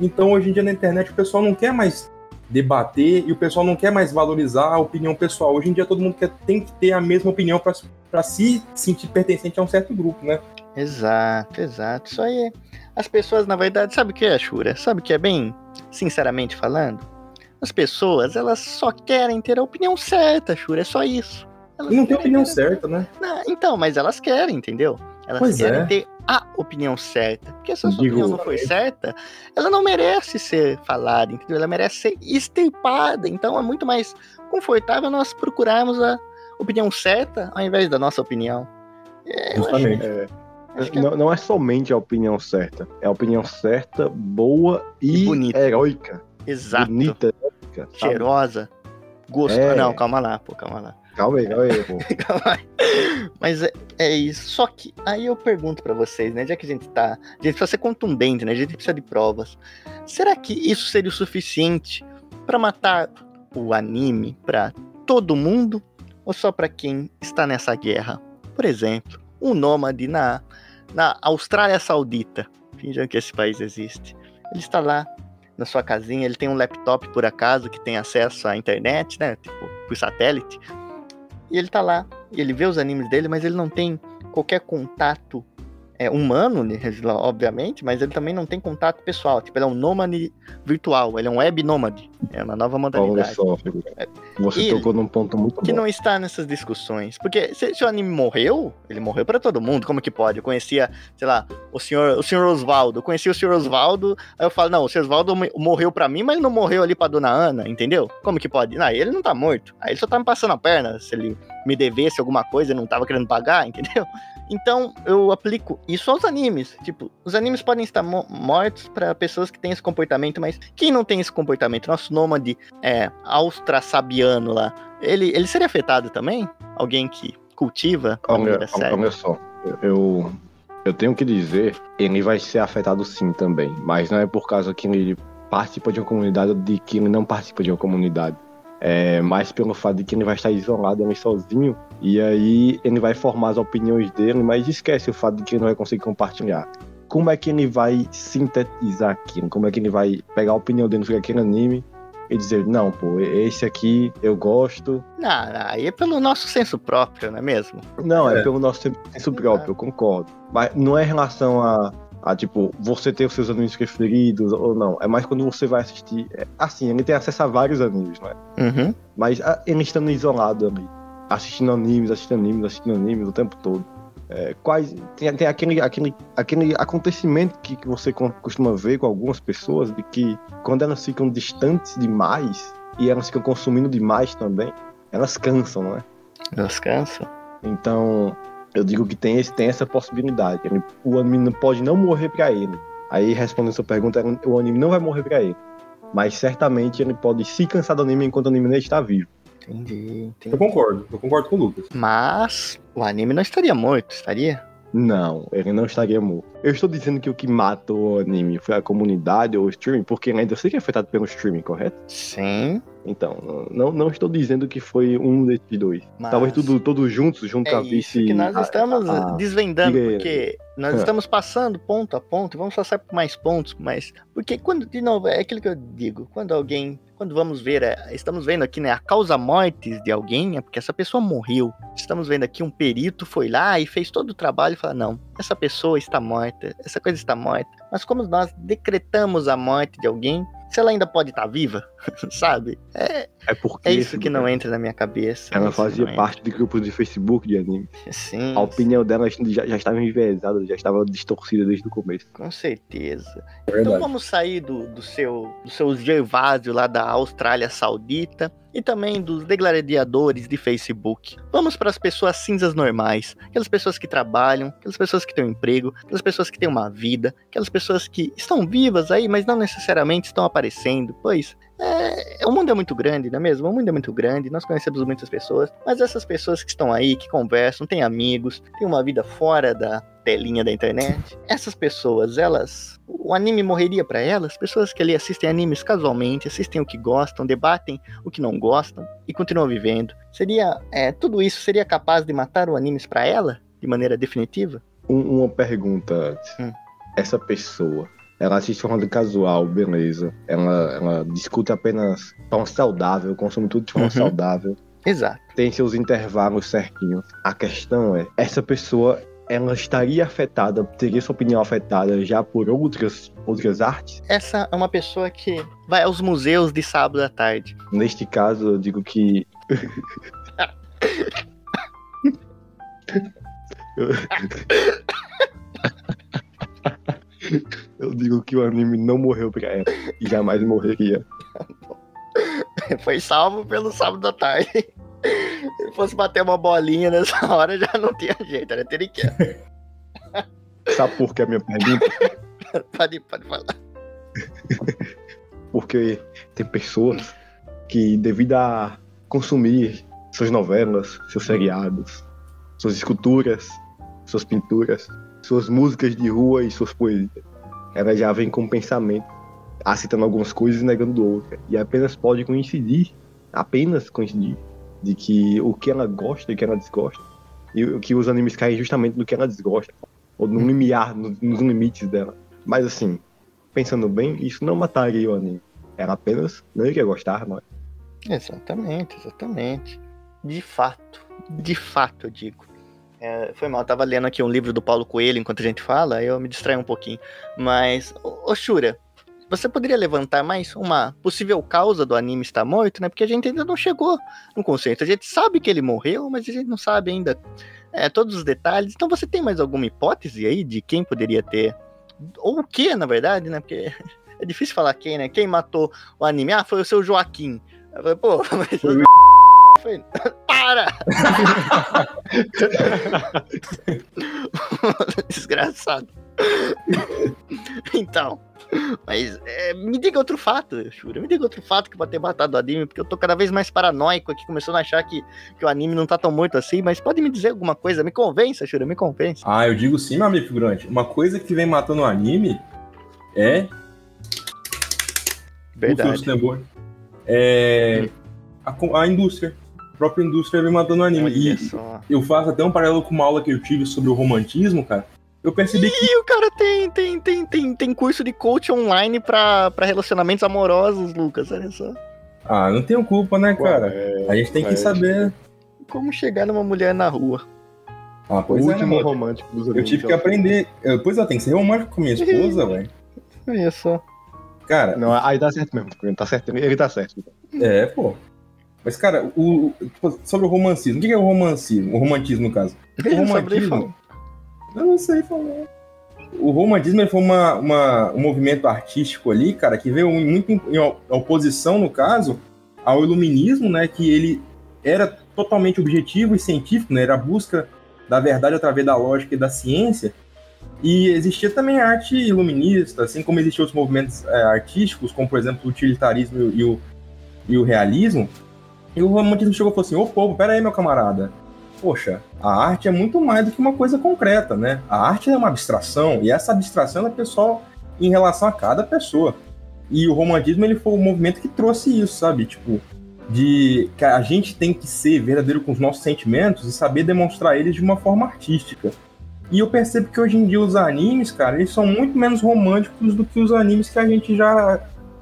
Então, hoje em dia na internet o pessoal não quer mais debater e o pessoal não quer mais valorizar a opinião pessoal. Hoje em dia todo mundo quer, tem que ter a mesma opinião para se sentir pertencente a um certo grupo, né?
Exato, exato. Isso aí. As pessoas, na verdade, sabe o que é, Shura? Sabe o que é bem, sinceramente falando? As pessoas, elas só querem ter a opinião certa, Shura, é só isso. Elas
não tem opinião
ter
certa, né?
Não, então, mas elas querem, entendeu? Elas
Pois
querem
é.
ter a opinião certa. Porque se a sua
Digo-
opinião não for certa, ela não merece ser falada, entendeu? Ela merece ser extirpada. Então é muito mais confortável nós procurarmos a opinião certa ao invés da nossa opinião. É,
Justamente.
É,
é
não, não é somente a opinião certa, é a opinião certa, boa
E
e,
bonita.
heróica.
exato.
Bonita, heróica. sabe?
cheirosa. Gosto.
É.
Não, calma lá, pô, calma lá.
Calma aí, calma aí, pô. <laughs>
Calma aí. Mas é, é isso. Só que aí eu pergunto pra vocês, né? Já que a gente tá. A gente precisa ser contundente, né? A gente precisa de provas. Será que isso seria o suficiente pra matar o anime pra todo mundo? Ou só pra quem está nessa guerra? Por exemplo, um nômade na, na Austrália Saudita. Fingindo que esse país existe. Ele está lá na sua casinha, ele tem um laptop por acaso que tem acesso à internet, né? Tipo, por satélite. E ele tá lá, ele vê os animes dele, mas ele não tem qualquer contato é, humano, né, obviamente, mas ele também não tem contato pessoal. Tipo, ele é um nômade virtual, ele é um web nômade. É uma nova
Olha
modalidade.
só, figura. Você
Ele-
tocou num ponto muito
Que
bom.
não está nessas discussões. Porque se, se o anime morreu, ele morreu pra todo mundo. Como que pode? Eu conhecia, sei lá, o senhor, o senhor Osvaldo. Eu conhecia o senhor Osvaldo. Aí eu falo, não, o senhor Osvaldo mo- morreu pra mim, mas não morreu ali pra dona Ana, entendeu? Como que pode? Não, ele não tá morto. Aí ele só tá me passando a perna. Se ele me devesse alguma coisa e não tava querendo pagar, <laughs> entendeu? Então eu aplico isso aos animes. Tipo, os animes podem estar mo- mortos pra pessoas que têm esse comportamento, mas quem não tem esse comportamento? Nosso nômade é, austrasabiano lá. Ele, ele seria afetado também? Alguém que cultiva a maneira certa?
olha só, eu, eu tenho que dizer, ele vai ser afetado sim também, mas não é por causa que ele participa de uma comunidade ou de que ele não participa de uma comunidade. É mais pelo fato de que ele vai estar isolado ali sozinho e aí ele vai formar as opiniões dele, mas esquece o fato de que ele não vai conseguir compartilhar. Como é que ele vai sintetizar aquilo? Como é que ele vai pegar a opinião dele sobre aquele anime e dizer, não, pô, esse aqui eu gosto.
Não, não, aí é pelo nosso senso próprio, não é mesmo?
Não, é,
É.
pelo nosso senso próprio, eu concordo. Mas não é em relação a, a, tipo, você ter os seus animes preferidos ou não. É mais quando você vai assistir. é, assim, ele tem acesso a vários animes, não é?
Uhum.
Mas ah, ele estando isolado ali, assistindo animes, assistindo animes, assistindo animes o tempo todo. É, quais, tem, tem aquele, aquele, aquele acontecimento que, que você co- costuma ver com algumas pessoas, de que quando elas ficam distantes demais e elas ficam consumindo demais também, elas cansam, não é?
Elas cansam.
Então, eu digo que tem, esse, tem essa possibilidade. Ele- o anime não pode não morrer pra ele. Aí, respondendo a sua pergunta, o anime não vai morrer pra ele. Mas certamente ele pode se cansar do anime enquanto o anime ainda está vivo.
Entendi,
Eu
entendi.
concordo, eu concordo com o Lucas.
Mas o anime não estaria morto, estaria?
Não, ele não estaria morto. Eu estou dizendo que o que matou o anime foi a comunidade ou o streaming, porque ainda seria afetado pelo streaming, correto?
Sim.
Então, não, não estou dizendo que foi um desses dois.
Mas-
Talvez tudo, todos juntos, junto com
É
a
isso
vice.
que nós
a-
estamos
a-
desvendando,
diga aí.
porque nós
Ah.
estamos passando ponto a ponto vamos passar por mais pontos, mas porque quando de novo é aquilo que eu digo, quando alguém, quando vamos ver, é, estamos vendo aqui, né, a causa mortes de alguém é porque essa pessoa morreu. Estamos vendo aqui um perito foi lá e fez todo o trabalho e falou não, essa pessoa está morta, essa coisa está morta. Mas como nós decretamos a morte de alguém, se ela ainda pode estar viva, <laughs> sabe? É,
É porque
é isso que não entra na minha cabeça. é
Ela
que
fazia
entra.
parte de grupos de Facebook de anime.
Sim.
A opinião dela já, já estava enviesada, já estava distorcida desde o começo.
Com certeza.
É
Então vamos sair do, do seu do seu Gervásio lá da Austrália Saudita e também dos degladiadores de Facebook. Vamos para as pessoas cinzas normais, aquelas pessoas que trabalham, aquelas pessoas que têm um emprego, aquelas pessoas que têm uma vida, aquelas pessoas que estão vivas aí, mas não necessariamente estão aparecendo, pois é, o mundo é muito grande, não é mesmo? O mundo é muito grande, nós conhecemos muitas pessoas, mas essas pessoas que estão aí, que conversam, têm amigos, têm uma vida fora da telinha da internet, <laughs> essas pessoas, elas. O anime morreria pra elas? Pessoas que ali assistem animes casualmente, assistem o que gostam, debatem o que não gostam e continuam vivendo. Seria. É, tudo isso seria capaz de matar o animes pra ela? De maneira definitiva?
Um- uma pergunta antes.
Hum.
Essa pessoa, ela assiste de forma casual, beleza. Ela, ela discute apenas de forma saudável, consome tudo de forma
Uhum.
saudável.
Exato.
Tem seus intervalos certinhos. A questão é, essa pessoa, ela estaria afetada, teria sua opinião afetada já por outras, outras artes?
Essa é uma pessoa que vai aos museus de sábado à tarde.
Neste caso, eu digo que. eu... <laughs> <laughs> <laughs> eu digo que o anime não morreu pra ela e jamais morreria. <laughs>
Foi salvo pelo sábado à tarde. <laughs> Se fosse bater uma bolinha nessa hora, já não tinha jeito, era teriqueiro. <laughs>
Sabe por que a minha pergunta?
Pode, pode falar.
Porque tem pessoas que, devido a consumir suas novelas, seus seriados, suas esculturas, suas pinturas, suas músicas de rua e suas poesias, ela já vem com um pensamento, aceitando algumas coisas e negando outras. E apenas pode coincidir, apenas coincidir, de que o que ela gosta e o que ela desgosta, e o que os animes caem justamente no que ela desgosta, ou no limiar, no- nos limites dela. Mas assim, pensando bem, isso não mataria o anime. Ela apenas não iria gostar, não é?
Exatamente, exatamente. De fato, de fato, eu digo. É, foi mal, eu tava lendo aqui um livro do Paulo Coelho enquanto a gente fala, eu me distraí um pouquinho. Mas, ô, Shura, você poderia levantar mais uma possível causa do anime estar morto, né? Porque a gente ainda não chegou no conceito. A gente sabe que ele morreu, mas a gente não sabe ainda é, todos os detalhes. Então você tem mais alguma hipótese aí de quem poderia ter? Ou o que, na verdade, né? Porque <laughs> é difícil falar quem, né? Quem matou o anime? Ah, foi o seu Joaquim. Falei, pô, <laughs> mas.
Foi <coughs>
Para! <laughs> <laughs> Desgraçado. Então, mas é, me diga outro fato, Shura. Me diga outro fato que pode ter matado o anime, porque eu tô cada vez mais paranoico aqui, começando a achar que, que o anime não tá tão morto assim, mas pode me dizer alguma coisa? Me convença, Shura, me convença.
Ah, eu digo sim, meu amigo figurante. Uma coisa que vem matando o anime é.
Verdade.
tambores. É. A, a indústria. Própria indústria vem matando o anime.
Olha
E
só.
eu faço até um paralelo com uma aula que eu tive sobre o romantismo, cara. Eu percebi que.
E o cara tem, tem, tem, tem, tem curso de coach online pra, pra relacionamentos amorosos, Lucas, olha só.
Ah, não tenho culpa, né, cara?
É,
A gente tem que
mas-
saber.
Como chegar numa mulher na rua?
Ah,
o
pois é, né,
último romântico dos
Eu tive que aprender. Eu, pois eu tenho que ser romântico com minha esposa, velho.
Olha só.
Cara,
Não, aí tá certo mesmo. Ele tá certo. Ele tá certo.
é, pô. Mas, cara, o, tipo, sobre o romancismo. O que é o romancismo? O romantismo, no caso. O romantismo. Eu não sei falar. O romantismo foi uma, uma- um movimento artístico ali, cara, que veio muito em, em oposição, no caso, ao iluminismo, né? Que ele era totalmente objetivo e científico, né? Era a busca da verdade através da lógica e da ciência. E existia também a arte iluminista, assim como existiam outros movimentos é, artísticos, como por exemplo o utilitarismo e o, e o realismo. E o romantismo chegou e falou assim: Ô povo, pera aí, meu camarada. Poxa, a arte é muito mais do que uma coisa concreta, né? A arte é uma abstração, e essa abstração é pessoal em relação a cada pessoa. E o romantismo ele foi o movimento que trouxe isso, sabe? Tipo, de que a gente tem que ser verdadeiro com os nossos sentimentos e saber demonstrar eles de uma forma artística. E eu percebo que hoje em dia os animes, cara, eles são muito menos românticos do que os animes que a gente já.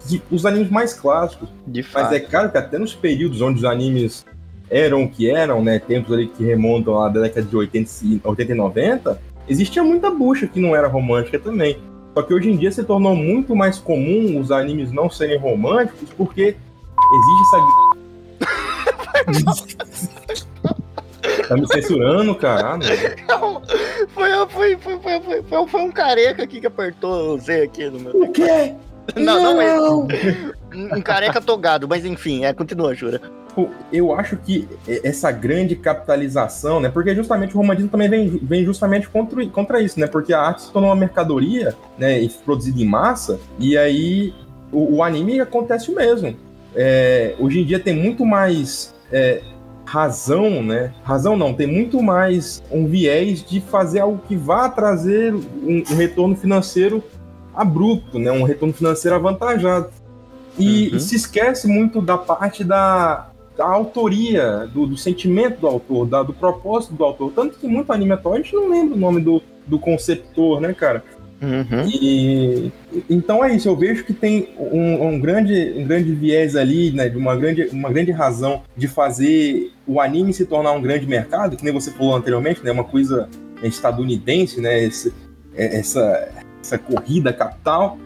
Que- os animes mais clássicos.
De
Mas
fato.
é claro que até nos períodos onde os animes eram o que eram, né? Tempos ali que remontam à década de 80, e- 80 e 90, existia muita bucha que não era romântica também. Só que hoje em dia se tornou muito mais comum os animes não serem românticos porque existe essa. <laughs> tá me censurando, cara? Não.
Foi, foi, foi, foi, foi, foi, foi um careca aqui que apertou o Z aqui no meu.
O quê? <laughs>
Não, não é. Um careca togado, mas enfim, é, continua, Jura.
Eu acho que essa grande capitalização, né? Porque justamente o romantismo também vem, vem justamente contra, contra isso, né? Porque a arte se tornou uma mercadoria, né? E produzida em massa, e aí o, o anime acontece o mesmo. É, hoje em dia tem muito mais é, razão, né? Razão não, tem muito mais um viés de fazer algo que vá trazer um, um retorno financeiro abrupto, né? Um retorno financeiro avantajado. E
Uhum.
se esquece muito da parte da, da autoria, do, do sentimento do autor, da- do propósito do autor. Tanto que muito anime atual a gente não lembra o nome do, do conceptor, né, cara?
Uhum.
E então é isso, eu vejo que tem um, um grande, um grande viés ali, né, de uma grande, uma grande razão de fazer o anime se tornar um grande mercado, que nem você falou anteriormente, né, uma coisa estadunidense, né, esse- é- essa, essa corrida capital.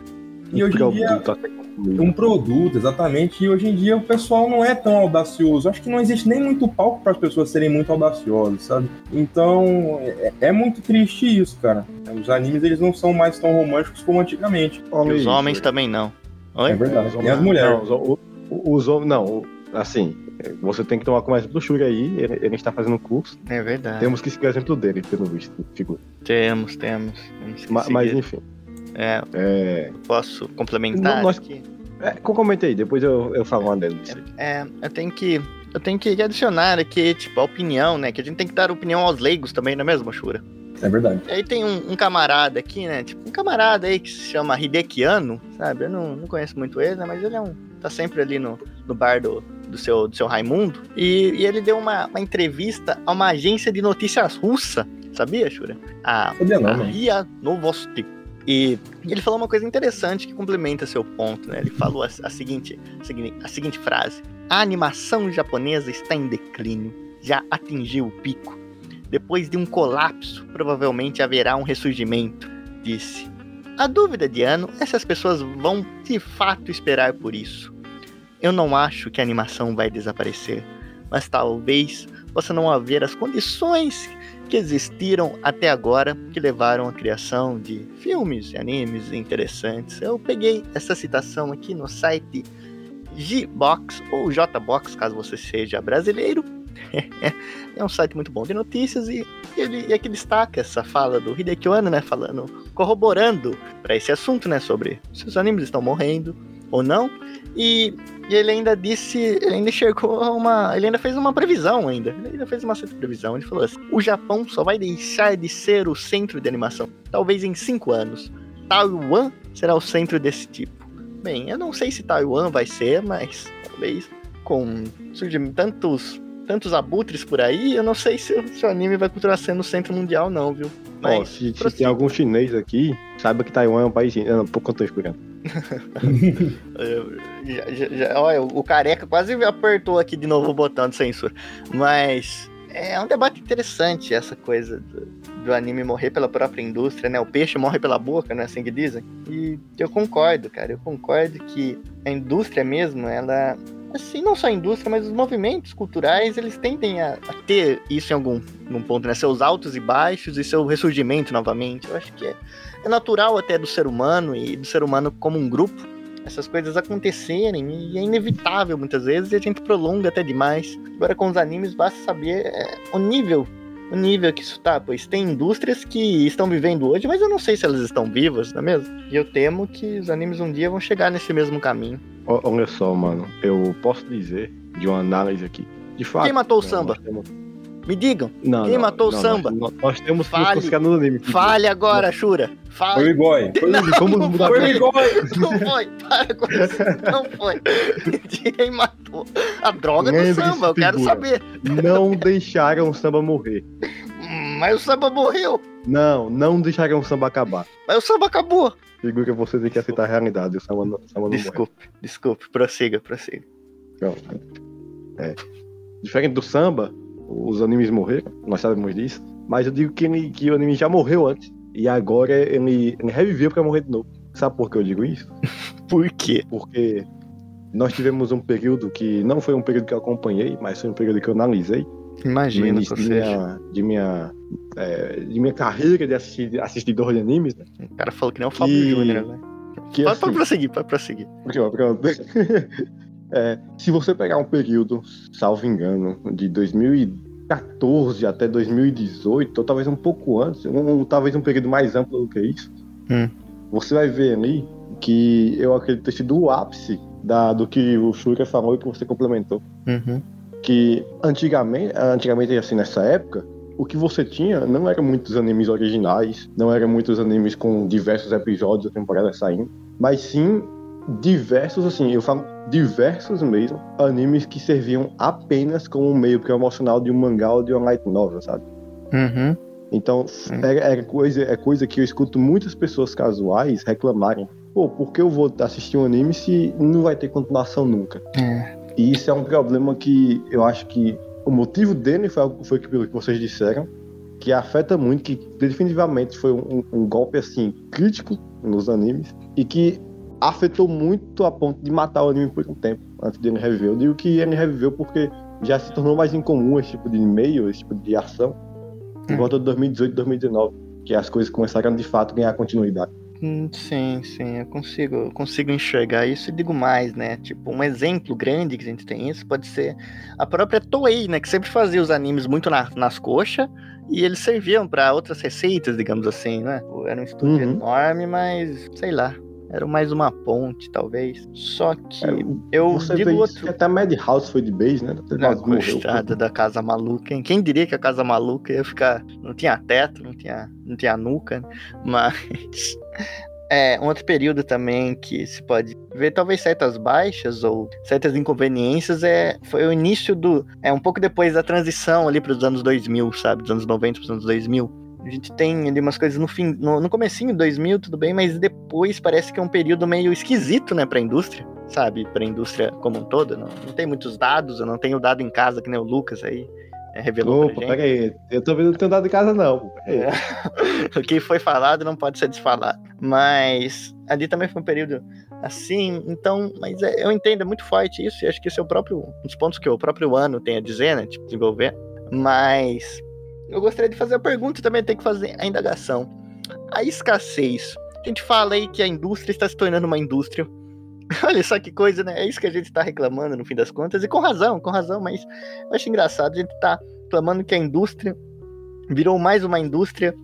E hoje em dia
Produto até concluído.
um produto, exatamente. E hoje em dia o pessoal não é tão audacioso. Acho que não existe nem muito palco para as pessoas serem muito audaciosas, sabe? Então é, é muito triste isso, cara. Os animes eles não são mais tão românticos como antigamente.
E
Olha
os
isso,
homens
velho.
também não.
É
Oi?
verdade.
Os
E
homens-
as mulheres.
Não, os, os homens. Não, assim, você tem que tomar como exemplo do Shuri aí. Ele, ele está fazendo um curso.
É verdade.
Temos que seguir o exemplo dele, pelo visto. Figura.
Temos, temos. temos que
Ma- Mas, enfim.
É,
É,
posso complementar
Não, nós-
aqui?
é, comente aí, depois eu, eu falo uma deles.
É, eu tenho que. Eu tenho que adicionar aqui, tipo, a opinião, né? Que a gente tem que dar opinião aos leigos também, não é mesmo, Shura?
É verdade.
Aí tem um, um camarada aqui, né? Tipo, um camarada aí que se chama Hideki Anno, sabe? Eu não, não conheço muito ele, né? Mas ele é um. Tá sempre ali no, no bar do, do, seu, do seu Raimundo. E, e ele deu uma, uma entrevista a uma agência de notícias russa, sabia, Shura? A,
Sabia não,
a. Ria Novosti. E ele falou uma coisa interessante que complementa seu ponto, né? Ele falou a, a seguinte, a segui- a seguinte frase: A animação japonesa está em declínio, já atingiu o pico. Depois de um colapso, provavelmente haverá um ressurgimento, disse. A dúvida de ano é se as pessoas vão de fato esperar por isso. Eu não acho que a animação vai desaparecer, mas talvez possa não haver as condições que existiram até agora que levaram à criação de filmes e animes interessantes. Eu peguei essa citação aqui no site Gbox ou Jbox, caso você seja brasileiro. <laughs> é um site muito bom de notícias e ele, e aqui destaca essa fala do Hideki Anno, né, falando, corroborando para esse assunto, né, sobre se os animes estão morrendo ou não. E, e ele ainda disse, ele ainda enxergou uma, ele ainda fez uma previsão ainda, ele ainda fez uma certa previsão, ele falou assim, o Japão só vai deixar de ser o centro de animação, talvez em cinco anos. Taiwan será o centro desse tipo. Bem, eu não sei se Taiwan vai ser, mas talvez com surgem tantos tantos abutres por aí, eu não sei se, se o anime vai continuar sendo o centro mundial não, viu?
Ó,
Mas
se, se tem algum chinês aqui, saiba que Taiwan é um país. Não, por quanto eu tô esperando. <laughs>
já, já, já, olha, o careca quase apertou aqui de novo o botão de censura. Mas é um debate interessante essa coisa do, do, anime morrer pela própria indústria, né? O peixe morre pela boca, não é assim que dizem? E eu concordo, cara. Eu concordo que a indústria mesmo, ela. Assim, não só a indústria, mas os movimentos culturais, eles tendem a, a ter isso em algum num ponto, né? Seus altos e baixos e seu ressurgimento novamente. Eu acho que é, é natural até do ser humano e do ser humano como um grupo essas coisas acontecerem e é inevitável muitas vezes e a gente prolonga até demais. Agora com os animes basta saber é, o nível, o nível que isso tá, pois tem indústrias que estão vivendo hoje, mas eu não sei se elas estão vivas, não é mesmo? E eu temo que os animes um dia vão chegar nesse mesmo caminho.
Olha só, mano, eu posso dizer de uma análise aqui. De fato.
Quem matou o samba? Me digam. Não, quem não, matou não, o samba?
Nós, nós temos Fale. que no anime.
Fale agora, Shura. Fale.
Foi o Igor. <laughs>
Vamos mudar Foi o Igor. <laughs> Não foi. Para com isso. Não foi. <laughs> Quem matou? A droga do samba, eu quero saber.
Não deixaram o samba morrer.
Mas o samba morreu.
Não, não deixaram o samba acabar.
Mas o samba acabou.
Figura você tem que aceitar a realidade. O samba não, o samba não
desculpe,
morreu.
desculpe. Prossiga, prossiga.
É. Diferente do samba, os animes morreram, nós sabemos disso. Mas eu digo que, ele, que o anime já morreu antes. E agora ele, ele reviveu para morrer de novo. Sabe por que eu digo isso? <laughs>
por quê?
Porque nós tivemos um período que não foi um período que eu acompanhei, mas foi um período que eu analisei.
Imagina,
de minha, de minha, é, de minha carreira de assistir, assistidor de animes. Né?
O cara falou que nem o Fábio. Júnior, né? Que, pode, assim, pode prosseguir, pode prosseguir.
Pronto, pronto. <laughs> É, se você pegar um período, salvo engano, de 2014 até 2018, ou talvez um pouco antes, um, talvez um período mais amplo do que isso, hum. você vai ver ali que eu acredito ter sido o ápice da, do que o Shura falou e que você complementou.
Uhum.
Que antigamente, antigamente, assim, nessa época, o que você tinha não eram muitos animes originais, não eram muitos animes com diversos episódios da temporada saindo, mas sim diversos, assim, eu falo diversos mesmo, animes que serviam apenas como meio promocional de um mangá ou de uma light novel, sabe?
Uhum.
Então, é, é, coisa, é coisa que eu escuto muitas pessoas casuais reclamarem. Pô, por que eu vou assistir um anime se não vai ter continuação nunca?
É.
E isso é um problema que eu acho que o motivo dele foi, foi pelo que vocês disseram, que afeta muito, que definitivamente foi um, um golpe assim crítico nos animes e que afetou muito a ponto de matar o anime por um tempo, antes de ele reviver. Eu digo que ele reviveu porque já se tornou mais incomum esse tipo de e-mail, esse tipo de ação, em hum. volta de 2018 2019, que as coisas começaram de fato a ganhar continuidade.
Hum, sim, sim, eu consigo, eu consigo enxergar isso e digo mais, né? Tipo, um exemplo grande que a gente tem isso pode ser a própria Toei, né? Que sempre fazia os animes muito na, nas coxas e eles serviam para outras receitas, digamos assim, né? Era um estúdio uhum. enorme, mas sei lá, era mais uma ponte, talvez. Só que é, eu
você
digo outro.
Que até a Madhouse foi de base, né?
Na gostada da Casa Maluca. Hein? Quem diria que a Casa Maluca ia ficar. Não tinha teto, não tinha, não tinha nuca, né? mas. <laughs> É, um outro período também que se pode ver talvez certas baixas ou certas inconveniências é foi o início do é um pouco depois da transição ali para os anos 2000, sabe, dos anos 90 para os anos 2000, a gente tem ali umas coisas no fim, no, no comecinho, 2000, tudo bem, mas depois parece que é um período meio esquisito, né, pra indústria, sabe? Pra indústria como um todo. Não, não tem muitos dados, eu não tenho dado em casa, que nem o Lucas aí é, revelou
Opa, pega aí. Eu tô vendo que não dado em casa, não.
É. <laughs> o que foi falado não pode ser desfalado. Mas ali também foi um período assim, então, mas é, eu entendo, é muito forte isso, e acho que esse é o próprio, um dos pontos que o próprio ano tem a dizer, né, tipo, desenvolver. Mas eu gostaria de fazer a pergunta e também tem que fazer a indagação. A escassez. A gente fala aí que a indústria está se tornando uma indústria. <laughs> Olha só que coisa, né? É isso que a gente está reclamando no fim das contas. E com razão, com razão, mas eu acho engraçado. A gente está reclamando que a indústria virou mais uma indústria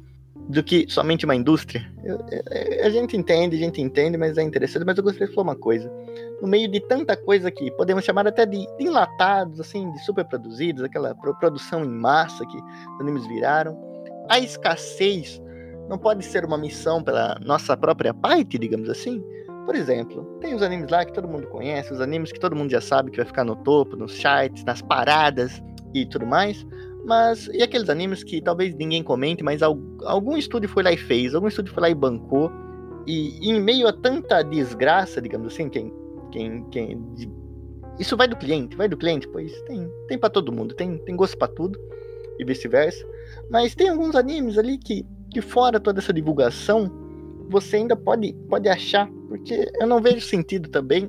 do que somente uma indústria. Eu, eu, a gente entende, a gente entende, mas é interessante. Mas eu gostaria de falar uma coisa. No meio de tanta coisa que podemos chamar até de, enlatados, assim, de superproduzidos, aquela produção em massa que os animes viraram, a escassez não pode ser uma missão pela nossa própria parte, digamos assim? Por exemplo, tem os animes lá que todo mundo conhece, os animes que todo mundo já sabe que vai ficar no topo, nos charts, nas paradas e tudo mais. Mas e aqueles animes que talvez ninguém comente, mas algum estúdio foi lá e fez, algum estúdio foi lá e bancou, E, e em meio a tanta desgraça, digamos assim, quem, quem, quem isso vai do cliente, vai do cliente, pois tem, tem para todo mundo, tem, tem gosto para tudo e vice-versa. Mas tem alguns animes ali que, que fora toda essa divulgação, você ainda pode, pode achar, porque eu não vejo sentido também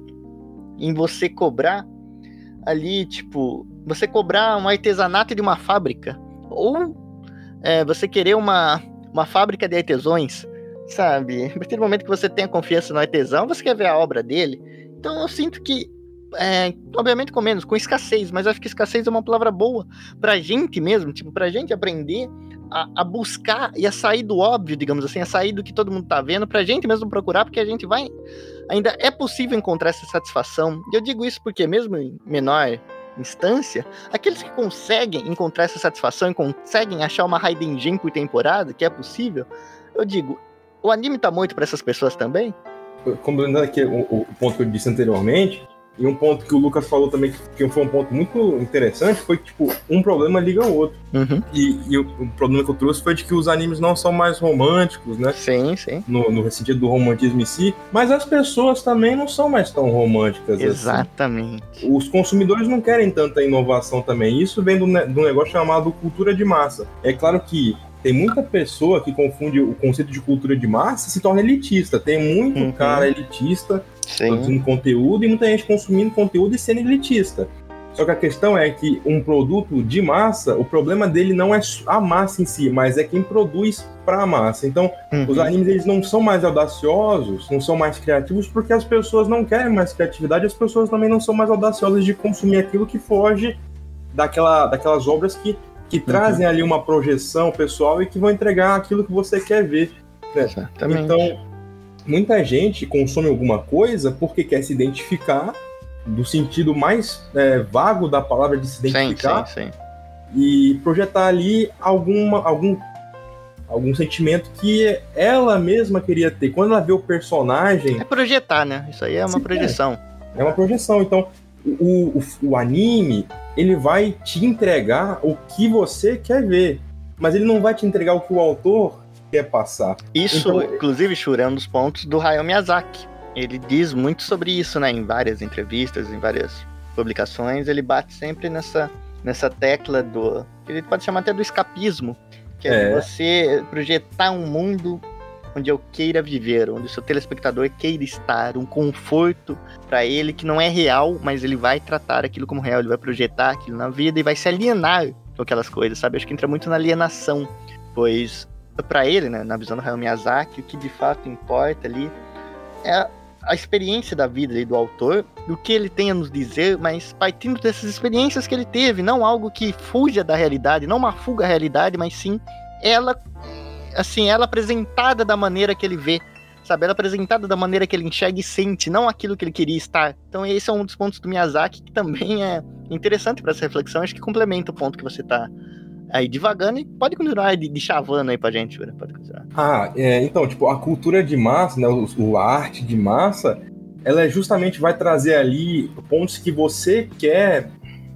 em você cobrar ali, tipo, você cobrar um artesanato de uma fábrica, ou é, você querer uma, uma fábrica de artesões, sabe? A partir do momento que você tem a confiança no artesão, você quer ver a obra dele. Então eu sinto que, é, obviamente com menos, com escassez, mas acho que escassez é uma palavra boa pra gente mesmo, tipo, pra gente aprender a, a buscar e a sair do óbvio, digamos assim, a sair do que todo mundo tá vendo, pra gente mesmo procurar, porque a gente vai. Ainda é possível encontrar essa satisfação. E eu digo isso porque, mesmo em menor instância, aqueles que conseguem encontrar essa satisfação e conseguem achar uma Raiden Jin por temporada, que é possível, eu digo, o anime tá muito pra essas pessoas também?
Complementando aqui o, o ponto que eu disse anteriormente, e um ponto que o Lucas falou também, que, foi um ponto muito interessante, foi que, tipo, um problema liga ao outro.
Uhum.
E, e o, o problema que eu trouxe foi de que os animes não são mais românticos, né?
Sim, sim.
No, no sentido do romantismo em si, mas as pessoas também não são mais tão românticas assim.
Exatamente.
Os consumidores não querem tanta inovação também. Isso vem do, do negócio chamado cultura de massa. É claro que tem muita pessoa que confunde o conceito de cultura de massa e se torna elitista. Tem muito
Uhum.
cara elitista
Sim.
produzindo conteúdo e muita gente consumindo conteúdo e sendo elitista. Só que a questão é que um produto de massa, o problema dele não é a massa em si, mas é quem produz para a massa. Então,
Uhum.
os animes eles não são mais audaciosos, não são mais criativos, porque as pessoas não querem mais criatividade, as pessoas também não são mais audaciosas de consumir aquilo que foge daquela, daquelas obras que, que trazem ali uma projeção pessoal e que vão entregar aquilo que você quer ver.
Exatamente.
Então, muita gente consome alguma coisa porque quer se identificar, do sentido mais é, vago da palavra de se
sim,
identificar,
sim, sim.
e projetar ali alguma, algum, algum sentimento que ela mesma queria ter. Quando ela vê o personagem,
É projetar, né? Isso aí é uma
Sim,
projeção.
é uma projeção. Então, o, o, o anime, ele vai te entregar o que você quer ver, mas ele não vai te entregar o que o autor quer passar.
Isso,
Então-
inclusive, Shura, é um dos pontos do Hayao Miyazaki. Ele diz muito sobre isso, né? Em várias entrevistas, em várias publicações, ele bate sempre nessa, nessa tecla do. Ele pode chamar até do escapismo, que é,
É.
você projetar um mundo onde eu queira viver, onde o seu telespectador queira estar, um conforto para ele que não é real, mas ele vai tratar aquilo como real, ele vai projetar aquilo na vida e vai se alienar com aquelas coisas, sabe? Acho que entra muito na alienação, pois para ele, né, na visão do Hayao Miyazaki, o que de fato importa ali é a experiência da vida ali do autor, do que ele tem a nos dizer, mas partindo dessas experiências que ele teve, não algo que fuja da realidade, não uma fuga à realidade, mas sim ela, assim, ela apresentada da maneira que ele vê, sabe? Ela apresentada da maneira que ele enxerga e sente, não aquilo que ele queria estar. Então esse é um dos pontos do Miyazaki que também é interessante para essa reflexão, acho que complementa o ponto que você tá aí divagando e pode continuar de, de chavando aí pra gente, Jura, pode continuar.
Ah, é, então, tipo, a cultura de massa, né, o, o- a arte de massa, ela é justamente vai trazer ali pontos que você quer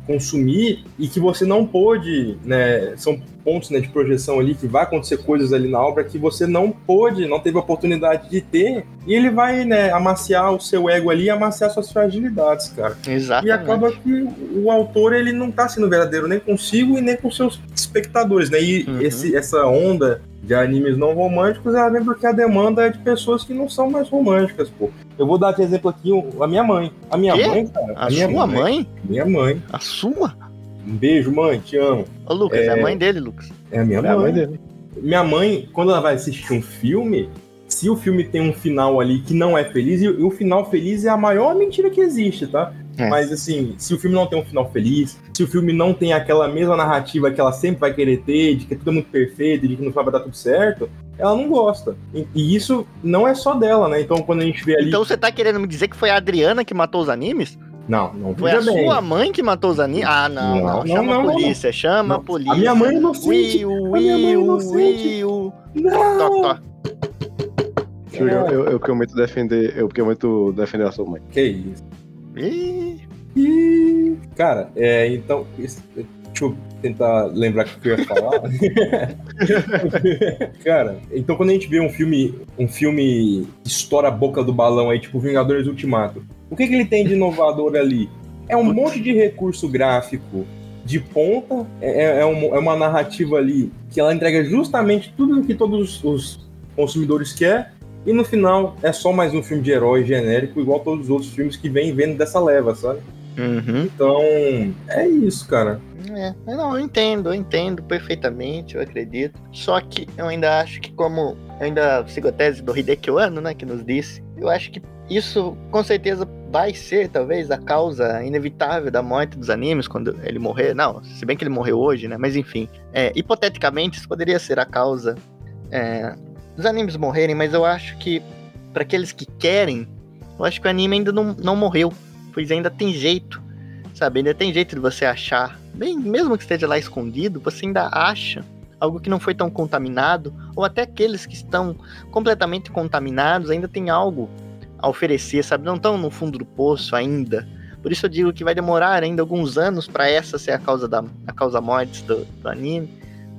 consumir e que você não pôde, né, são pontos né, de projeção ali que vai acontecer coisas ali na obra que você não pôde, não teve a oportunidade de ter, e ele vai, né, amaciar o seu ego ali, e amaciar suas fragilidades, cara. E
Exatamente.
acaba que o autor ele não tá sendo verdadeiro nem consigo e nem com seus espectadores, né? E
Uhum.
esse, essa onda de animes não românticos ela vem porque a demanda é de pessoas que não são mais românticas, pô. Eu vou dar de exemplo aqui a minha mãe. A minha
Quê?
mãe, cara.
A
minha
sua mãe?
Minha mãe.
A sua?
Um beijo, mãe, te amo.
Ô, Lucas, é,
É.
a mãe dele, Lucas.
É a minha
É a
mãe.
mãe dele.
Minha mãe, quando ela vai assistir um filme, se o filme tem um final ali que não é feliz, e o o final feliz é a maior mentira que existe, tá?
É.
Mas assim, se o filme não tem um final feliz, se o filme não tem aquela mesma narrativa que ela sempre vai querer ter, de que tudo é muito perfeito, de que no final vai dar tudo certo, ela não gosta. E, e isso não é só dela, né? Então quando a gente vê ali.
Então você tá querendo me dizer que foi a Adriana que matou os animes?
Não, não
Foi a
bem.
sua mãe que matou os animes? Ah, não, não.
Não, não,
chama
não,
a
não,
polícia, chama a
Não.
polícia.
A minha mãe é inocente.
Will, Will. Will.
Não!
Tó, tó.
Júlio, eu, eu prometo defender, eu prometo defender a sua mãe.
Que isso.
Ih,
Cara, é, então, Deixa eu tentar lembrar o que eu ia falar. <laughs> Cara, então quando a gente vê um filme, um filme que estoura a boca do balão aí, tipo Vingadores Ultimato, o que, que ele tem de inovador ali? É um monte de recurso gráfico de ponta, é, é, um- é uma narrativa ali que ela entrega justamente tudo que todos os consumidores querem, e no final é só mais um filme de herói genérico, igual todos os outros filmes que vem vendo dessa leva, sabe?
Uhum.
Então, é isso, cara.
É, não, eu entendo, eu entendo perfeitamente, eu acredito. Só que eu ainda acho que como eu ainda sigo a tese do Hideki Anno, né, que nos disse, eu acho que isso com certeza vai ser talvez a causa inevitável da morte dos animes quando ele morrer. Não, se bem que ele morreu hoje, né, mas enfim, é, hipoteticamente isso poderia ser a causa é, dos animes morrerem, mas eu acho que para aqueles que querem, eu acho que o anime ainda não, não morreu, pois ainda tem jeito sabe? Ainda tem jeito de você achar, bem, mesmo que esteja lá escondido, você ainda acha algo que não foi tão contaminado, ou até aqueles que estão completamente contaminados ainda tem algo a oferecer, sabe? Não estão no fundo do poço ainda. Por isso eu digo que vai demorar ainda alguns anos para essa ser a causa da a causa mortes do, do anime.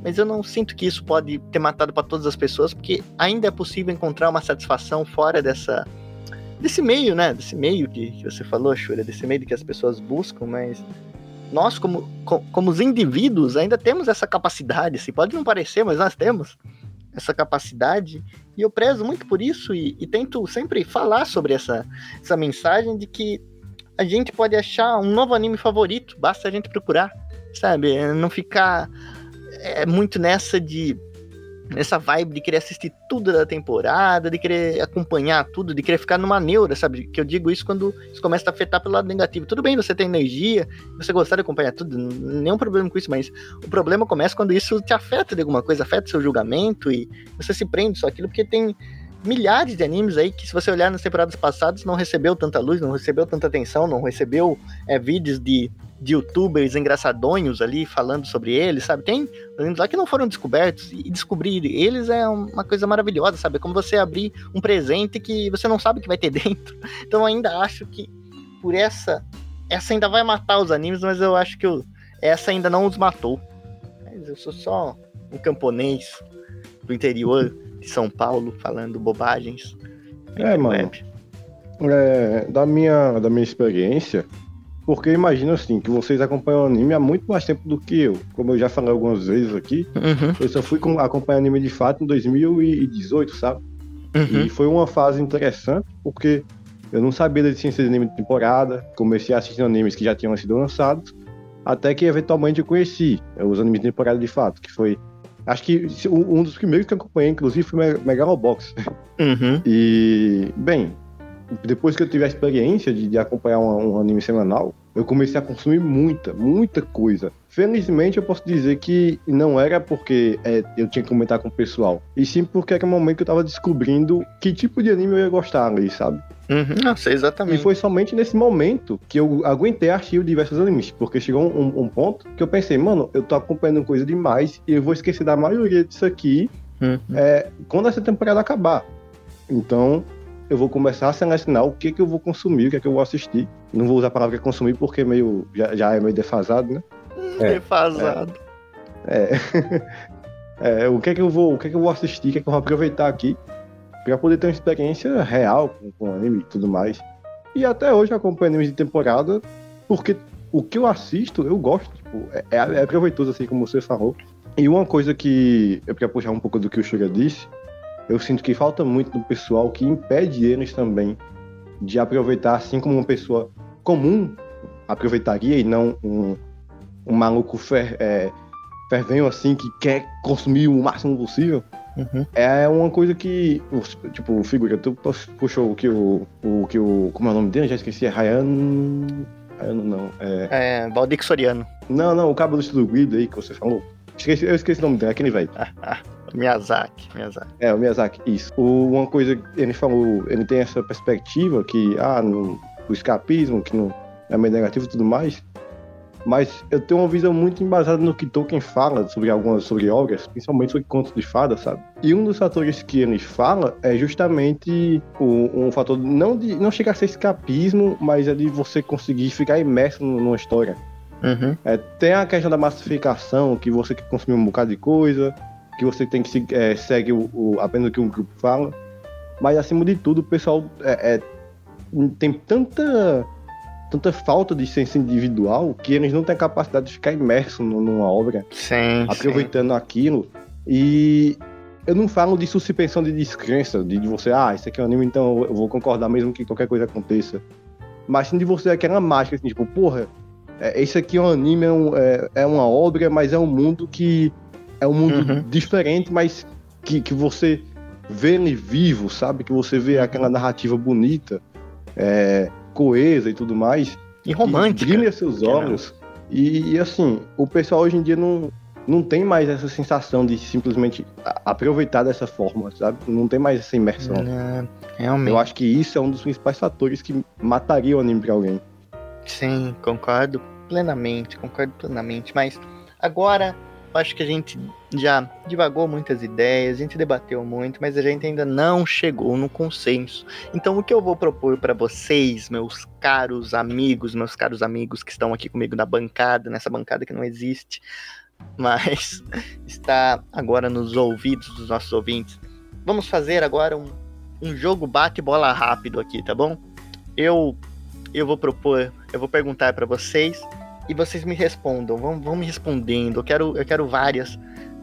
Mas eu não sinto que isso pode ter matado para todas as pessoas, porque ainda é possível encontrar uma satisfação fora dessa desse meio, né? Desse meio que, que você falou, Shura, desse meio que as pessoas buscam, mas nós, como, co- como os indivíduos, ainda temos essa capacidade. Se pode não parecer, mas nós temos essa capacidade. E eu prezo muito por isso e, e tento sempre falar sobre essa, essa mensagem de que a gente pode achar um novo anime favorito, basta a gente procurar, sabe? É Não ficar é, muito nessa de nessa vibe de querer assistir tudo da temporada, de querer acompanhar tudo, de querer ficar numa neura, sabe? Que eu digo isso quando isso começa a afetar pelo lado negativo. Tudo bem, você tem energia, você gostar de acompanhar tudo, nenhum problema com isso, mas o problema começa quando isso te afeta de alguma coisa, afeta seu julgamento e você se prende só aquilo, porque tem milhares de animes aí que, se você olhar nas temporadas passadas, não recebeu tanta luz, não recebeu tanta atenção, não recebeu é, vídeos de, de youtubers engraçadonhos ali falando sobre eles, sabe? Tem lá que não foram descobertos e descobrir eles é uma coisa maravilhosa, sabe? É como você abrir um presente que você não sabe o que vai ter <laughs> dentro. Então eu ainda acho que por essa essa ainda vai matar os animes, mas eu acho que eu- essa ainda não os matou. Mas eu sou só um camponês do interior de São Paulo falando bobagens.
É, mano.
Web.
É, da, minha, da minha experiência, porque imagina assim, que vocês acompanham anime há muito mais tempo do que eu. Como eu já falei algumas vezes aqui,
Uhum,
eu só fui com- acompanhar anime de fato em 2018, sabe?
uhum,
E foi uma fase interessante, porque eu não sabia da existência de anime de temporada, comecei a assistir animes que já tinham sido lançados, até que eventualmente eu conheci é, os animes de temporada de fato, que foi. Acho que um dos primeiros que eu acompanhei, inclusive, foi Me- Megalobox.
uhum.
E, bem, depois que eu tive a experiência de, de acompanhar um, um anime semanal, eu comecei a consumir muita, muita coisa. Felizmente, eu posso dizer que não era porque é, eu tinha que comentar com o pessoal, e sim porque era um momento que eu tava descobrindo que tipo de anime eu ia gostar ali, sabe?
Uhum, não sei
E
exatamente.
foi somente nesse momento que eu aguentei assistir diversos animes, porque chegou um, um ponto que eu pensei, mano, eu tô acompanhando coisa demais e eu vou esquecer da maioria disso aqui
Uhum.
é, quando essa temporada acabar. Então, eu vou começar a selecionar o que que eu vou consumir, o que que eu vou assistir. Não vou usar a palavra consumir porque é meio, já, já é meio defasado, né?
É, <laughs>
Defasado.
É. É, <laughs> o que que eu vou, o que que eu vou assistir, o que que eu vou aproveitar aqui pra poder ter uma experiência real com, com anime e tudo mais. E até hoje eu acompanho animes de temporada porque o que eu assisto eu gosto, tipo, é, é, é proveitoso assim como você falou. E uma coisa que eu queria puxar um pouco do que o Suga disse, eu sinto que falta muito do pessoal que impede eles também de aproveitar assim como uma pessoa comum aproveitaria e não um, um maluco fer, é, fervenho assim que quer consumir o máximo possível.
Uhum.
É uma coisa que, tipo, figura, tu puxou o que o, o que o, como é o nome dele? Já esqueci, é Ryan, Ryan não, é,
É, Valdir Soriano.
não, não, o cabo do estilo Guido aí que você falou. Esqueci, eu esqueci o nome dele, aquele velho.
Miyazaki. Miyazaki.
É, o Miyazaki, isso. O- uma coisa que ele falou, ele tem essa perspectiva que, ah, no, o escapismo, que não é meio negativo e tudo mais. Mas eu tenho uma visão muito embasada no que Tolkien fala sobre algumas sobre obras, principalmente sobre contos de fadas, sabe? E um dos fatores que ele fala é justamente o, um fator não de não chegar a ser escapismo, mas é de você conseguir ficar imerso numa história.
Uhum.
É, tem a questão da massificação, que você quer consumir um bocado de coisa, que você tem que é, segue o, o- apenas o que um grupo fala. Mas acima de tudo, o pessoal é, é, tem tanta, tanta falta de senso individual que eles não têm capacidade de ficar imerso nu- numa obra,
Sim,
aproveitando aquilo. E eu não falo de suspensão de descrença, de, de você, ah, isso aqui é um anime, então eu vou concordar mesmo que qualquer coisa aconteça. Mas sim de você aquela mágica, assim, tipo, porra, é, esse aqui é um anime, é, um- é- é uma obra, mas é um mundo que é um mundo
Uhum.
diferente, mas que, que você vê ele vivo, sabe? Que você vê aquela narrativa bonita, é, coesa e tudo mais.
E romântica.
Que brilha seus olhos. E, e, assim, o pessoal hoje em dia não, não tem mais essa sensação de simplesmente aproveitar dessa forma, sabe? Não tem mais essa imersão.
É, realmente.
Eu acho que isso é um dos principais fatores que mataria o anime pra alguém.
Sim, concordo plenamente, concordo plenamente. Mas agora acho que a gente já divagou muitas ideias, a gente debateu muito, mas a gente ainda não chegou no consenso. Então o que eu vou propor para vocês, meus caros amigos, meus caros amigos que estão aqui comigo na bancada, nessa bancada que não existe, mas <laughs> está agora nos ouvidos dos nossos ouvintes. Vamos fazer agora um, um jogo bate-bola rápido aqui, tá bom? Eu eu vou propor, eu vou perguntar pra vocês e vocês me respondam, vão, vão me respondendo. Eu quero, eu quero várias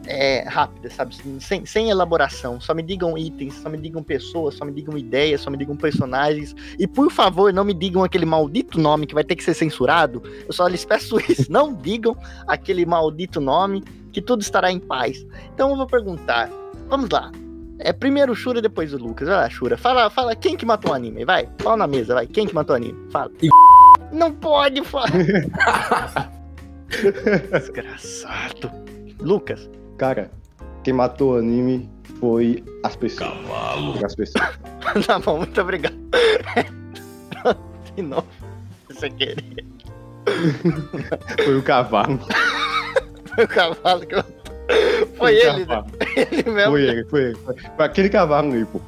é, rápidas, sabe? Sem, sem elaboração. Só me digam itens, só me digam pessoas, só me digam ideias, só me digam personagens. E por favor, não me digam aquele maldito nome que vai ter que ser censurado. Eu só lhes peço <laughs> isso. Não digam aquele maldito nome, que tudo estará em paz. Então eu vou perguntar. Vamos lá. É primeiro o Shura, depois o Lucas. Vai lá, Shura. Fala, fala quem que matou o anime, vai. Fala na mesa, vai. Quem que matou o anime? Fala. Não pode falar. <laughs> Desgraçado. Lucas.
Cara, quem matou o anime foi as pessoas. Cavalo. As pessoas. <laughs>
Tá bom, muito obrigado. <laughs> De novo. Sem querer.
Foi o cavalo.
Foi o cavalo que matou. Foi
o
ele, né? Ele mesmo.
Foi ele, foi ele. Foi foi aquele cavalo aí, pô.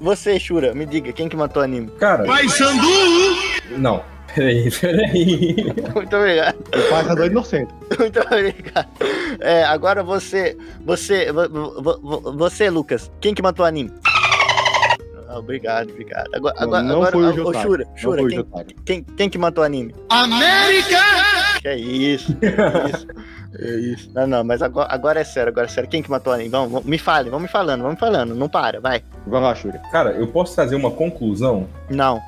Você, Shura, me diga, quem que matou o anime?
Cara,
Vai, Xandu!
Não. Peraí, peraí.
Muito obrigado.
O pagador inocente.
Muito obrigado. É, agora você, você, vo- vo- vo- você, Lucas, quem que matou o anime? Ah, Obrigado, obrigado. Agora,
Não,
agora,
não
agora
foi o
ah,
Jotaro.
Shura,
Não
Shura,
o
quem,
Jotaro.
quem, quem que matou o anime?
América!
Que é isso, que é isso. É isso. Não, não, mas agora, agora é sério, agora é sério. Quem que matou o anime? Vamos, vamos, me fale, vamos me falando, vamos me falando. Não para, vai.
Vai lá, Shuri.
Cara, eu posso trazer uma conclusão?
Não.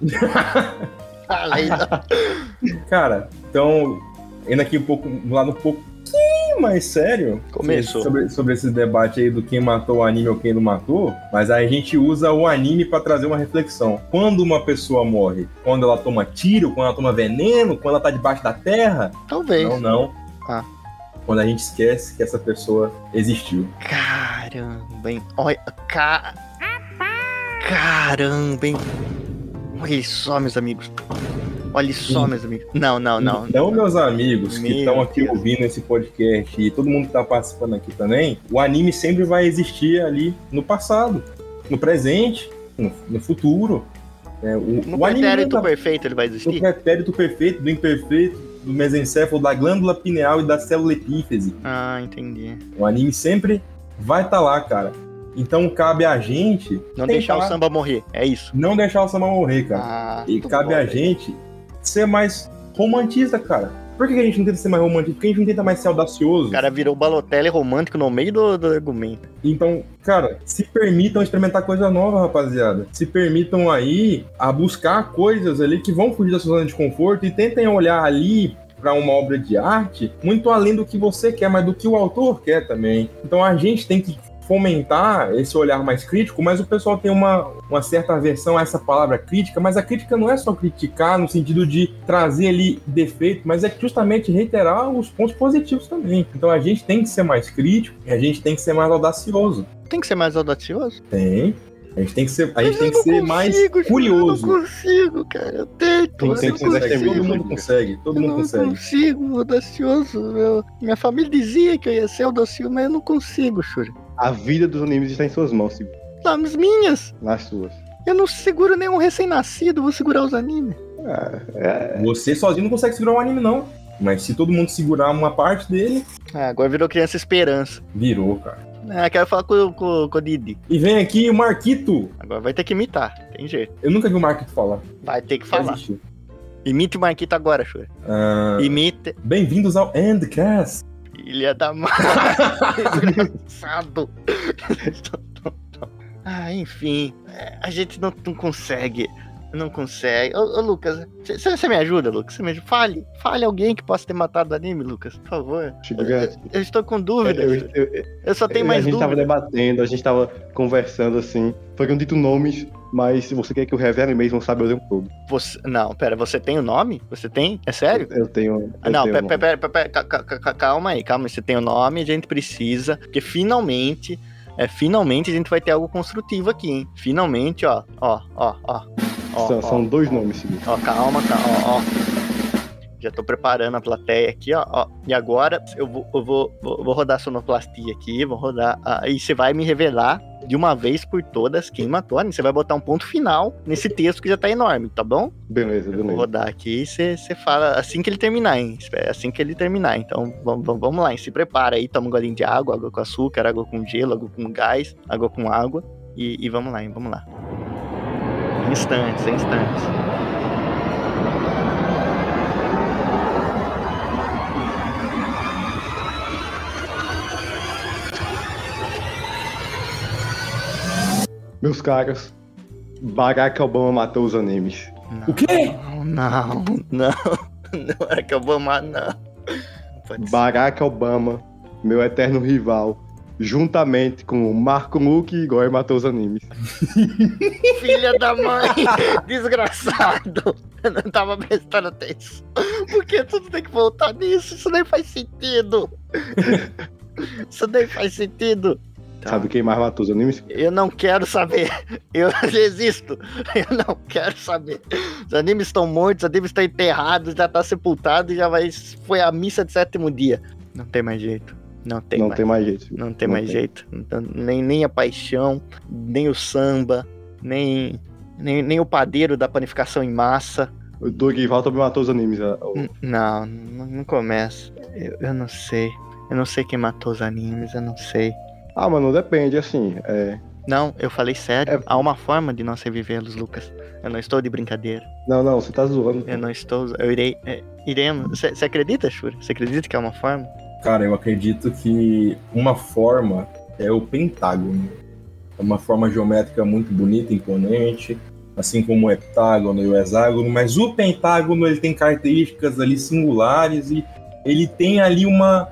<laughs>
Cara, então, indo aqui um pouco, um lado um pouquinho mais sério.
Começou.
Sobre, sobre esse debate aí do quem matou o anime ou quem não matou. Mas aí a gente usa o anime pra trazer uma reflexão. Quando uma pessoa morre? Quando ela toma tiro? Quando ela toma veneno? Quando ela tá debaixo da terra?
Talvez.
Não, não.
Ah.
Quando a gente esquece que essa pessoa existiu.
Caramba, hein? Olha, ca... Caramba, hein? Olha só, meus amigos. Olha só, meus amigos. Não, não, não.
Então, meus amigos que estão aqui
Deus.
ouvindo esse podcast e todo mundo que tá participando aqui também, o anime sempre vai existir ali no passado, no presente, no, no futuro. É, o,
No
o anime
pretérito
não tá-
perfeito ele vai existir?
pretérito perfeito, do imperfeito, do mesencéfalo, da glândula pineal e da célula epífise.
Ah, entendi.
O anime sempre vai estar lá, cara. Então cabe a gente
Não deixar o samba morrer, é isso.
não deixar o samba morrer, cara.
Ah,
E cabe
bom,
a
velho.
gente ser mais romantista, cara. Por que que a gente não tenta ser mais romantista? Porque a gente não tenta mais ser audacioso.
O cara virou Balotelli romântico no meio do, do argumento.
Então, cara, se permitam experimentar coisa nova, rapaziada. Se permitam aí a buscar coisas ali que vão fugir da sua zona de conforto e tentem olhar ali para uma obra de arte muito além do que você quer, mas do que o autor quer também. Então a gente tem que fomentar esse olhar mais crítico, mas o pessoal tem uma, uma certa aversão a essa palavra crítica, mas a crítica não é só criticar no sentido de trazer ali defeito, mas é justamente reiterar os pontos positivos também. Então a gente tem que ser mais crítico e a gente tem que ser mais audacioso.
Tem que ser mais audacioso?
Tem. A gente tem que ser, a gente tem que ser mais
consigo, Júlio,
curioso.
Eu não consigo, cara. Eu tento.
Tem- tem
eu
que
não
ser
consigo.
destemido,
Todo mundo consegue, todo
Eu
mundo
não
consegue.
consigo, audacioso. meu. Minha família dizia que eu ia ser audacioso, mas eu não consigo, Shuri.
A vida dos animes está em suas mãos, Sigo.
Nas minhas.
nas suas.
Eu não seguro nenhum recém-nascido, vou segurar os animes.
É,
Você sozinho não consegue segurar um anime, não. Mas se todo mundo segurar uma parte dele,
Ah, agora virou criança esperança.
virou, cara.
Ah, quero falar com, com, com o Didi.
E vem aqui o Marquito.
Agora vai ter que imitar. Tem jeito.
Eu nunca vi o Marquito falar.
Vai ter que falar. Imite o Marquito agora, Shura.
Ah,
Imite.
Bem-vindos ao Endcast.
Filha da mãe. <laughs> Desgraçado. <laughs> ah, enfim. é, A gente não, não consegue. Não consegue. Ô, ô Lucas, você me ajuda, Lucas? Você me ajuda? Fale. Fale alguém que possa ter matado o anime, Lucas, por favor. Eu,
Grande.
eu estou com
Eu,
dúvidas.
eu- eu-
Eu só tenho
a
mais
gente tava
dúvidas.
debatendo, a gente tava conversando assim. Foram dito nomes, mas se você quer que eu revele mesmo, sabe o tempo todo.
Você... Não, pera, você tem o nome? Você tem? É sério?
Eu tenho.
Ah,
eu
não,
tenho
pera, pera, pera, pera, ca- ca- ca- calma aí, calma aí. Você tem o nome, a gente precisa, porque finalmente, é, finalmente a gente vai ter algo construtivo aqui, hein? Finalmente, ó, ó, ó, ó. Ó,
São,
ó,
são dois
ó,
nomes seguidos.
Ó, calma, calma, ó, ó. Já tô preparando a plateia aqui, ó, ó. E agora eu vou, eu vou, vou, vou rodar a sonoplastia aqui, vou rodar. e você vai me revelar de uma vez por todas quem matou. a. Você vai botar um ponto final nesse texto que já tá enorme, tá bom?
Beleza,
Eu vou
beleza.
rodar aqui e você fala assim que ele terminar, hein? Espera, Assim que ele terminar. Então vamos, vamos, vamos lá, hein? se prepara aí, toma um golinho de água, água com açúcar, água com gelo, água com gás, água com água. E, e vamos lá, hein? Vamos lá. Em instantes, em instantes.
Meus caras, Barack Obama matou os animes.
Não,
O quê?
Não, não, não. Não é que eu vou amar, não.
Barack Obama, meu eterno rival, juntamente com o Marco Luke e Igor matou os animes. <laughs>
Filha da mãe! <laughs> Desgraçado! Eu não tava prestando atenção. Por que tudo tem que voltar nisso? Isso nem faz sentido! Isso nem faz sentido! Tá.
Sabe quem mais matou os animes?
Eu não quero saber. Eu <laughs> resisto. Eu não quero saber. Os animes estão mortos, os animes estão enterrados, já tá sepultado e já vai. Foi a missa de sétimo dia. Não tem mais jeito. Não tem
não
mais.
tem mais jeito.
Não tem
Não
mais
tem.
jeito. Então, nem, nem a paixão, nem o samba, nem, nem, nem o padeiro da panificação em massa.
O Dorival também matou os animes. a- o-
N- Não, não, não começa. Eu, eu não sei. Eu não sei quem matou os animes, eu não sei.
Ah, mano, depende, assim. É...
Não, eu falei sério.
É-
Há uma forma de nós revivê-los, Lucas. Eu não estou de brincadeira.
Não, não, você tá zoando.
Eu não estou. Eu irei. É, iremos. Você acredita, Shura? Você acredita que é uma forma?
Cara, eu acredito que uma forma é o pentágono. É uma forma geométrica muito bonita, imponente, assim como o heptágono e o hexágono, mas o pentágono ele tem características ali singulares e ele tem ali uma,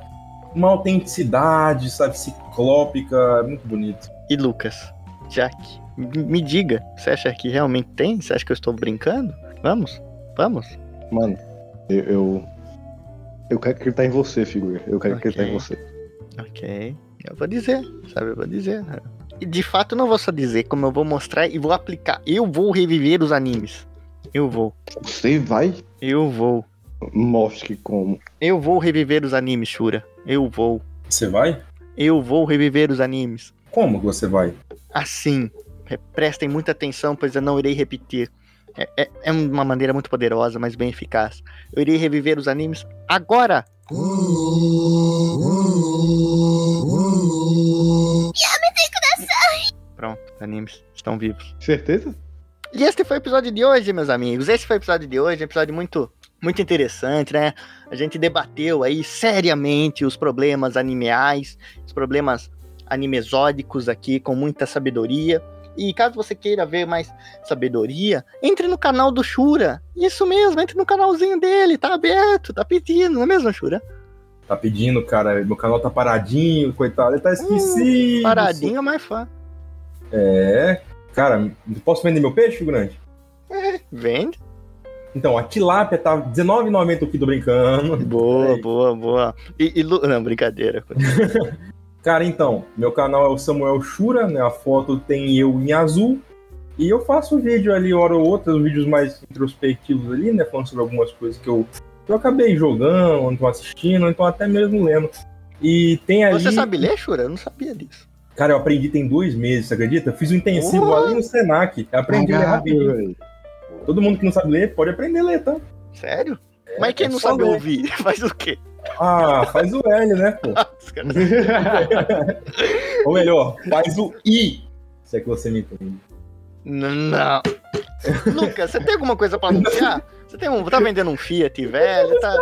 uma autenticidade, sabe, ciclópica, é muito bonito.
E Lucas, Jack, me diga, você acha que realmente tem? Você acha que eu estou brincando? Vamos? Vamos?
Mano, eu, eu. Eu quero acreditar em você, figura. Eu quero
Ok.
acreditar em você.
Ok. Eu vou dizer, sabe? Eu vou dizer. E de fato, eu não vou só dizer, como eu vou mostrar e vou aplicar. Eu vou reviver os animes. Eu vou.
Você vai?
Eu vou.
Mostre como.
Eu vou reviver os animes, Shura. Eu vou.
Você vai?
Eu vou reviver os animes.
Como que você vai?
Assim. Pre- Prestem muita atenção, pois eu não irei repetir. É, é- é uma maneira muito poderosa, mas bem eficaz. Eu irei reviver os animes agora! Pronto, os animes estão vivos.
Certeza?
E este foi o episódio de hoje, meus amigos. Esse foi o episódio de hoje, um episódio muito, muito interessante, né? A gente debateu aí seriamente os problemas animeais, os problemas animesódicos aqui, com muita sabedoria. E caso você queira ver mais sabedoria, entre no canal do Shura. Isso mesmo, entre no canalzinho dele, tá aberto, tá pedindo, não é mesmo, Shura?
Tá pedindo, cara, meu canal tá paradinho, coitado, ele tá esquecido.
Paradinho é mais fã.
É. Cara, posso vender meu peixe, grande?
Vende.
Então, a tilápia tá R$19,90 o quilo brincando.
Boa, <laughs> boa, boa. E, e Lu- Não, brincadeira. <laughs>
Cara, então, meu canal é o Samuel Shura, né? A foto tem eu em azul. E eu faço vídeo ali, hora ou outra, os vídeos mais introspectivos ali, né? Falando sobre algumas coisas que eu, que eu acabei jogando, ou então assistindo, ou então até mesmo lendo. E tem ali.
Você sabe ler, Shura? Eu não sabia disso.
Cara, eu aprendi tem dois meses, você acredita? Eu fiz um intensivo
Porra!
ali no Senac. Eu aprendi a ler rapidinho. Todo mundo que não sabe ler pode aprender a ler, tá?
Sério? Mas quem
é
não sabe
ler.
ouvir, <laughs> faz o quê?
Ah, faz o L, né, pô? <laughs> Ou melhor, faz o I. Se é que você me entende.
Não. Lucas, você tem alguma coisa pra anunciar? Você tem um, tá vendendo um Fiat velho? Tá...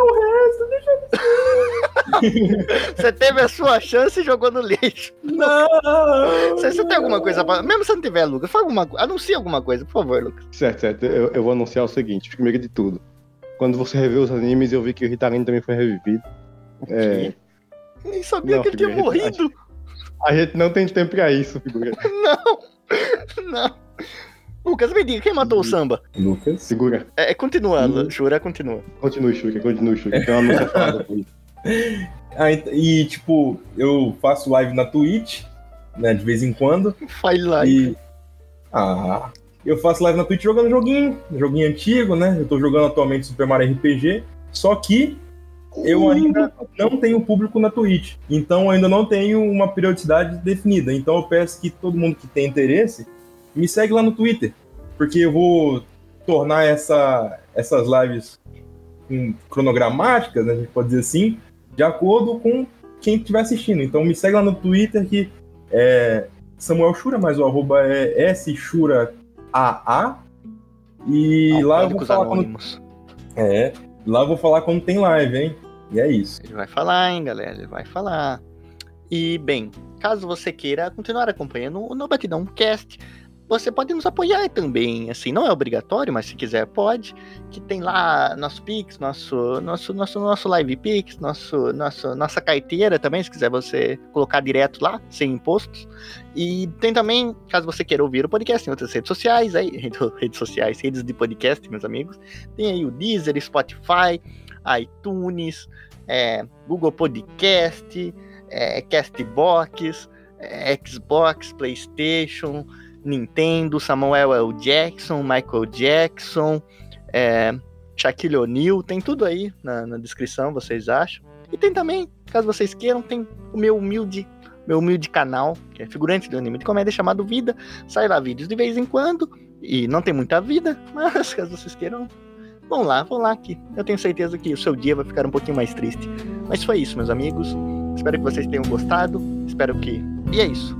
Você teve a sua chance e jogou no lixo.
Não!
Você, você tem alguma coisa pra. Mesmo se não tiver, Lucas, fala alguma... anuncia alguma coisa, por favor, Lucas.
Certo, certo. Eu, eu vou anunciar o seguinte, primeiro de tudo. Quando você revê os animes, eu vi que o Ritalino também foi revivido. É,
Nem sabia
Não,
que ele tinha
figura,
morrido.
a gente não tem tempo pra isso, figura. <laughs>
Não, não. Lucas, me diga, quem matou o samba?
Lucas.
Segura.
É, continua,
Hum.
Lu- Shura, continua.
Continue, Shuka, continue, Shuka. Tem uma música falada por isso. <laughs>
Ah, e, tipo, eu faço live na Twitch, né, de vez em quando.
Fale lá.
E. Ah. Eu faço live na Twitch jogando joguinho, joguinho antigo, né? Eu tô jogando atualmente Super Mario RPG. Só que eu ainda não tenho público na Twitch. Então eu ainda não tenho uma periodicidade definida. Então eu peço que todo mundo que tem interesse me segue lá no Twitter. Porque eu vou tornar essa, essas lives hum, cronogramáticas, né? A gente pode dizer assim, de acordo com quem estiver assistindo. Então me segue lá no Twitter que é Samuel Shura, mas o arroba é SShuraAA. E lá eu vou falar quando é, lá eu vou falar quando tem live, hein? E é isso.
Ele vai falar, hein, galera? Ele vai falar. E, bem, caso você queira continuar acompanhando o No Batidão Cast, você pode nos apoiar também. Assim, não é obrigatório, mas se quiser, pode. Que tem lá nosso Pix, nosso, nosso, nosso, nosso Live Pix, nosso, nosso, nossa carteira também, se quiser você colocar direto lá, sem impostos. E tem também, caso você queira ouvir o podcast em outras redes sociais, aí, <laughs> redes sociais, redes de podcast, meus amigos. Tem aí o Deezer, Spotify, iTunes, é, Google Podcast, é, Castbox, é, Xbox, PlayStation, Nintendo, Samuel L. Jackson, Michael Jackson, é, Shaquille O'Neal, tem tudo aí na, na descrição, vocês acham. E tem também, caso vocês queiram, tem o meu humilde, meu humilde canal, que é figurante do anime de comédia chamado Vida. Sai lá vídeos de vez em quando, e não tem muita vida, <laughs> mas caso vocês queiram, vão lá, vão lá que eu tenho certeza que o seu dia vai ficar um pouquinho mais triste. Mas foi isso, meus amigos. Espero que vocês tenham gostado. Espero que. E é isso.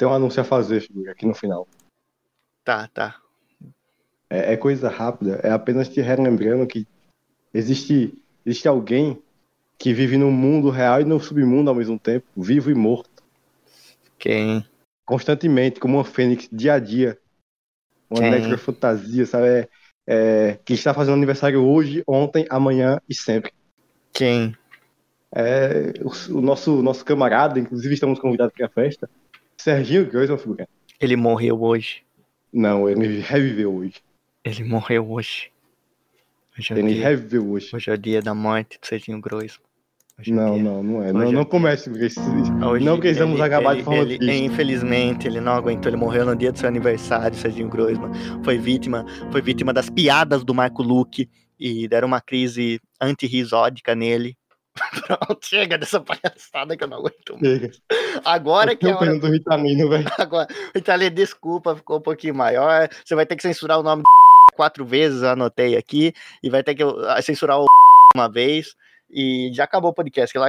Tenho um anúncio a fazer, figura, aqui no final.
Tá, tá.
É, é coisa rápida, é apenas te relembrando que existe, existe alguém que vive no mundo real e no submundo ao mesmo tempo, vivo e morto,
Quem?
constantemente, como uma fênix, dia a dia. Uma
Quem?
necrofantasia, sabe? É, é, que está fazendo aniversário hoje, ontem, amanhã e sempre.
Quem?
É, o, o nosso, nosso camarada, inclusive estamos convidados para a festa, Serginho Groisman, figura.
Ele morreu hoje.
Não, ele reviveu hoje.
Ele morreu hoje. Hoje é
Ele
dia,
reviveu hoje.
hoje é o dia da morte do Serginho. Hoje é
Não,
dia.
não, não é.
Hoje
Não,
é
não comece com esse.
Hoje
Não precisamos
ele-
acabar de
ele-
forma
ele-
triste.
Infelizmente, ele não aguentou. Ele morreu no dia do seu aniversário, Serginho Groisman. Foi vítima, foi vítima das piadas do Marco Luque e deram uma crise antirrisódica nele. Pronto, chega dessa palhaçada que eu não aguento mais. Agora que é
Eu
hora.
vitamina, velho. <laughs>
Agora, Itália, desculpa, ficou um pouquinho maior. Você vai ter que censurar o nome do <laughs> quatro vezes, eu anotei aqui. E vai ter que ah, censurar o <laughs> uma vez. E já acabou o podcast. que Lá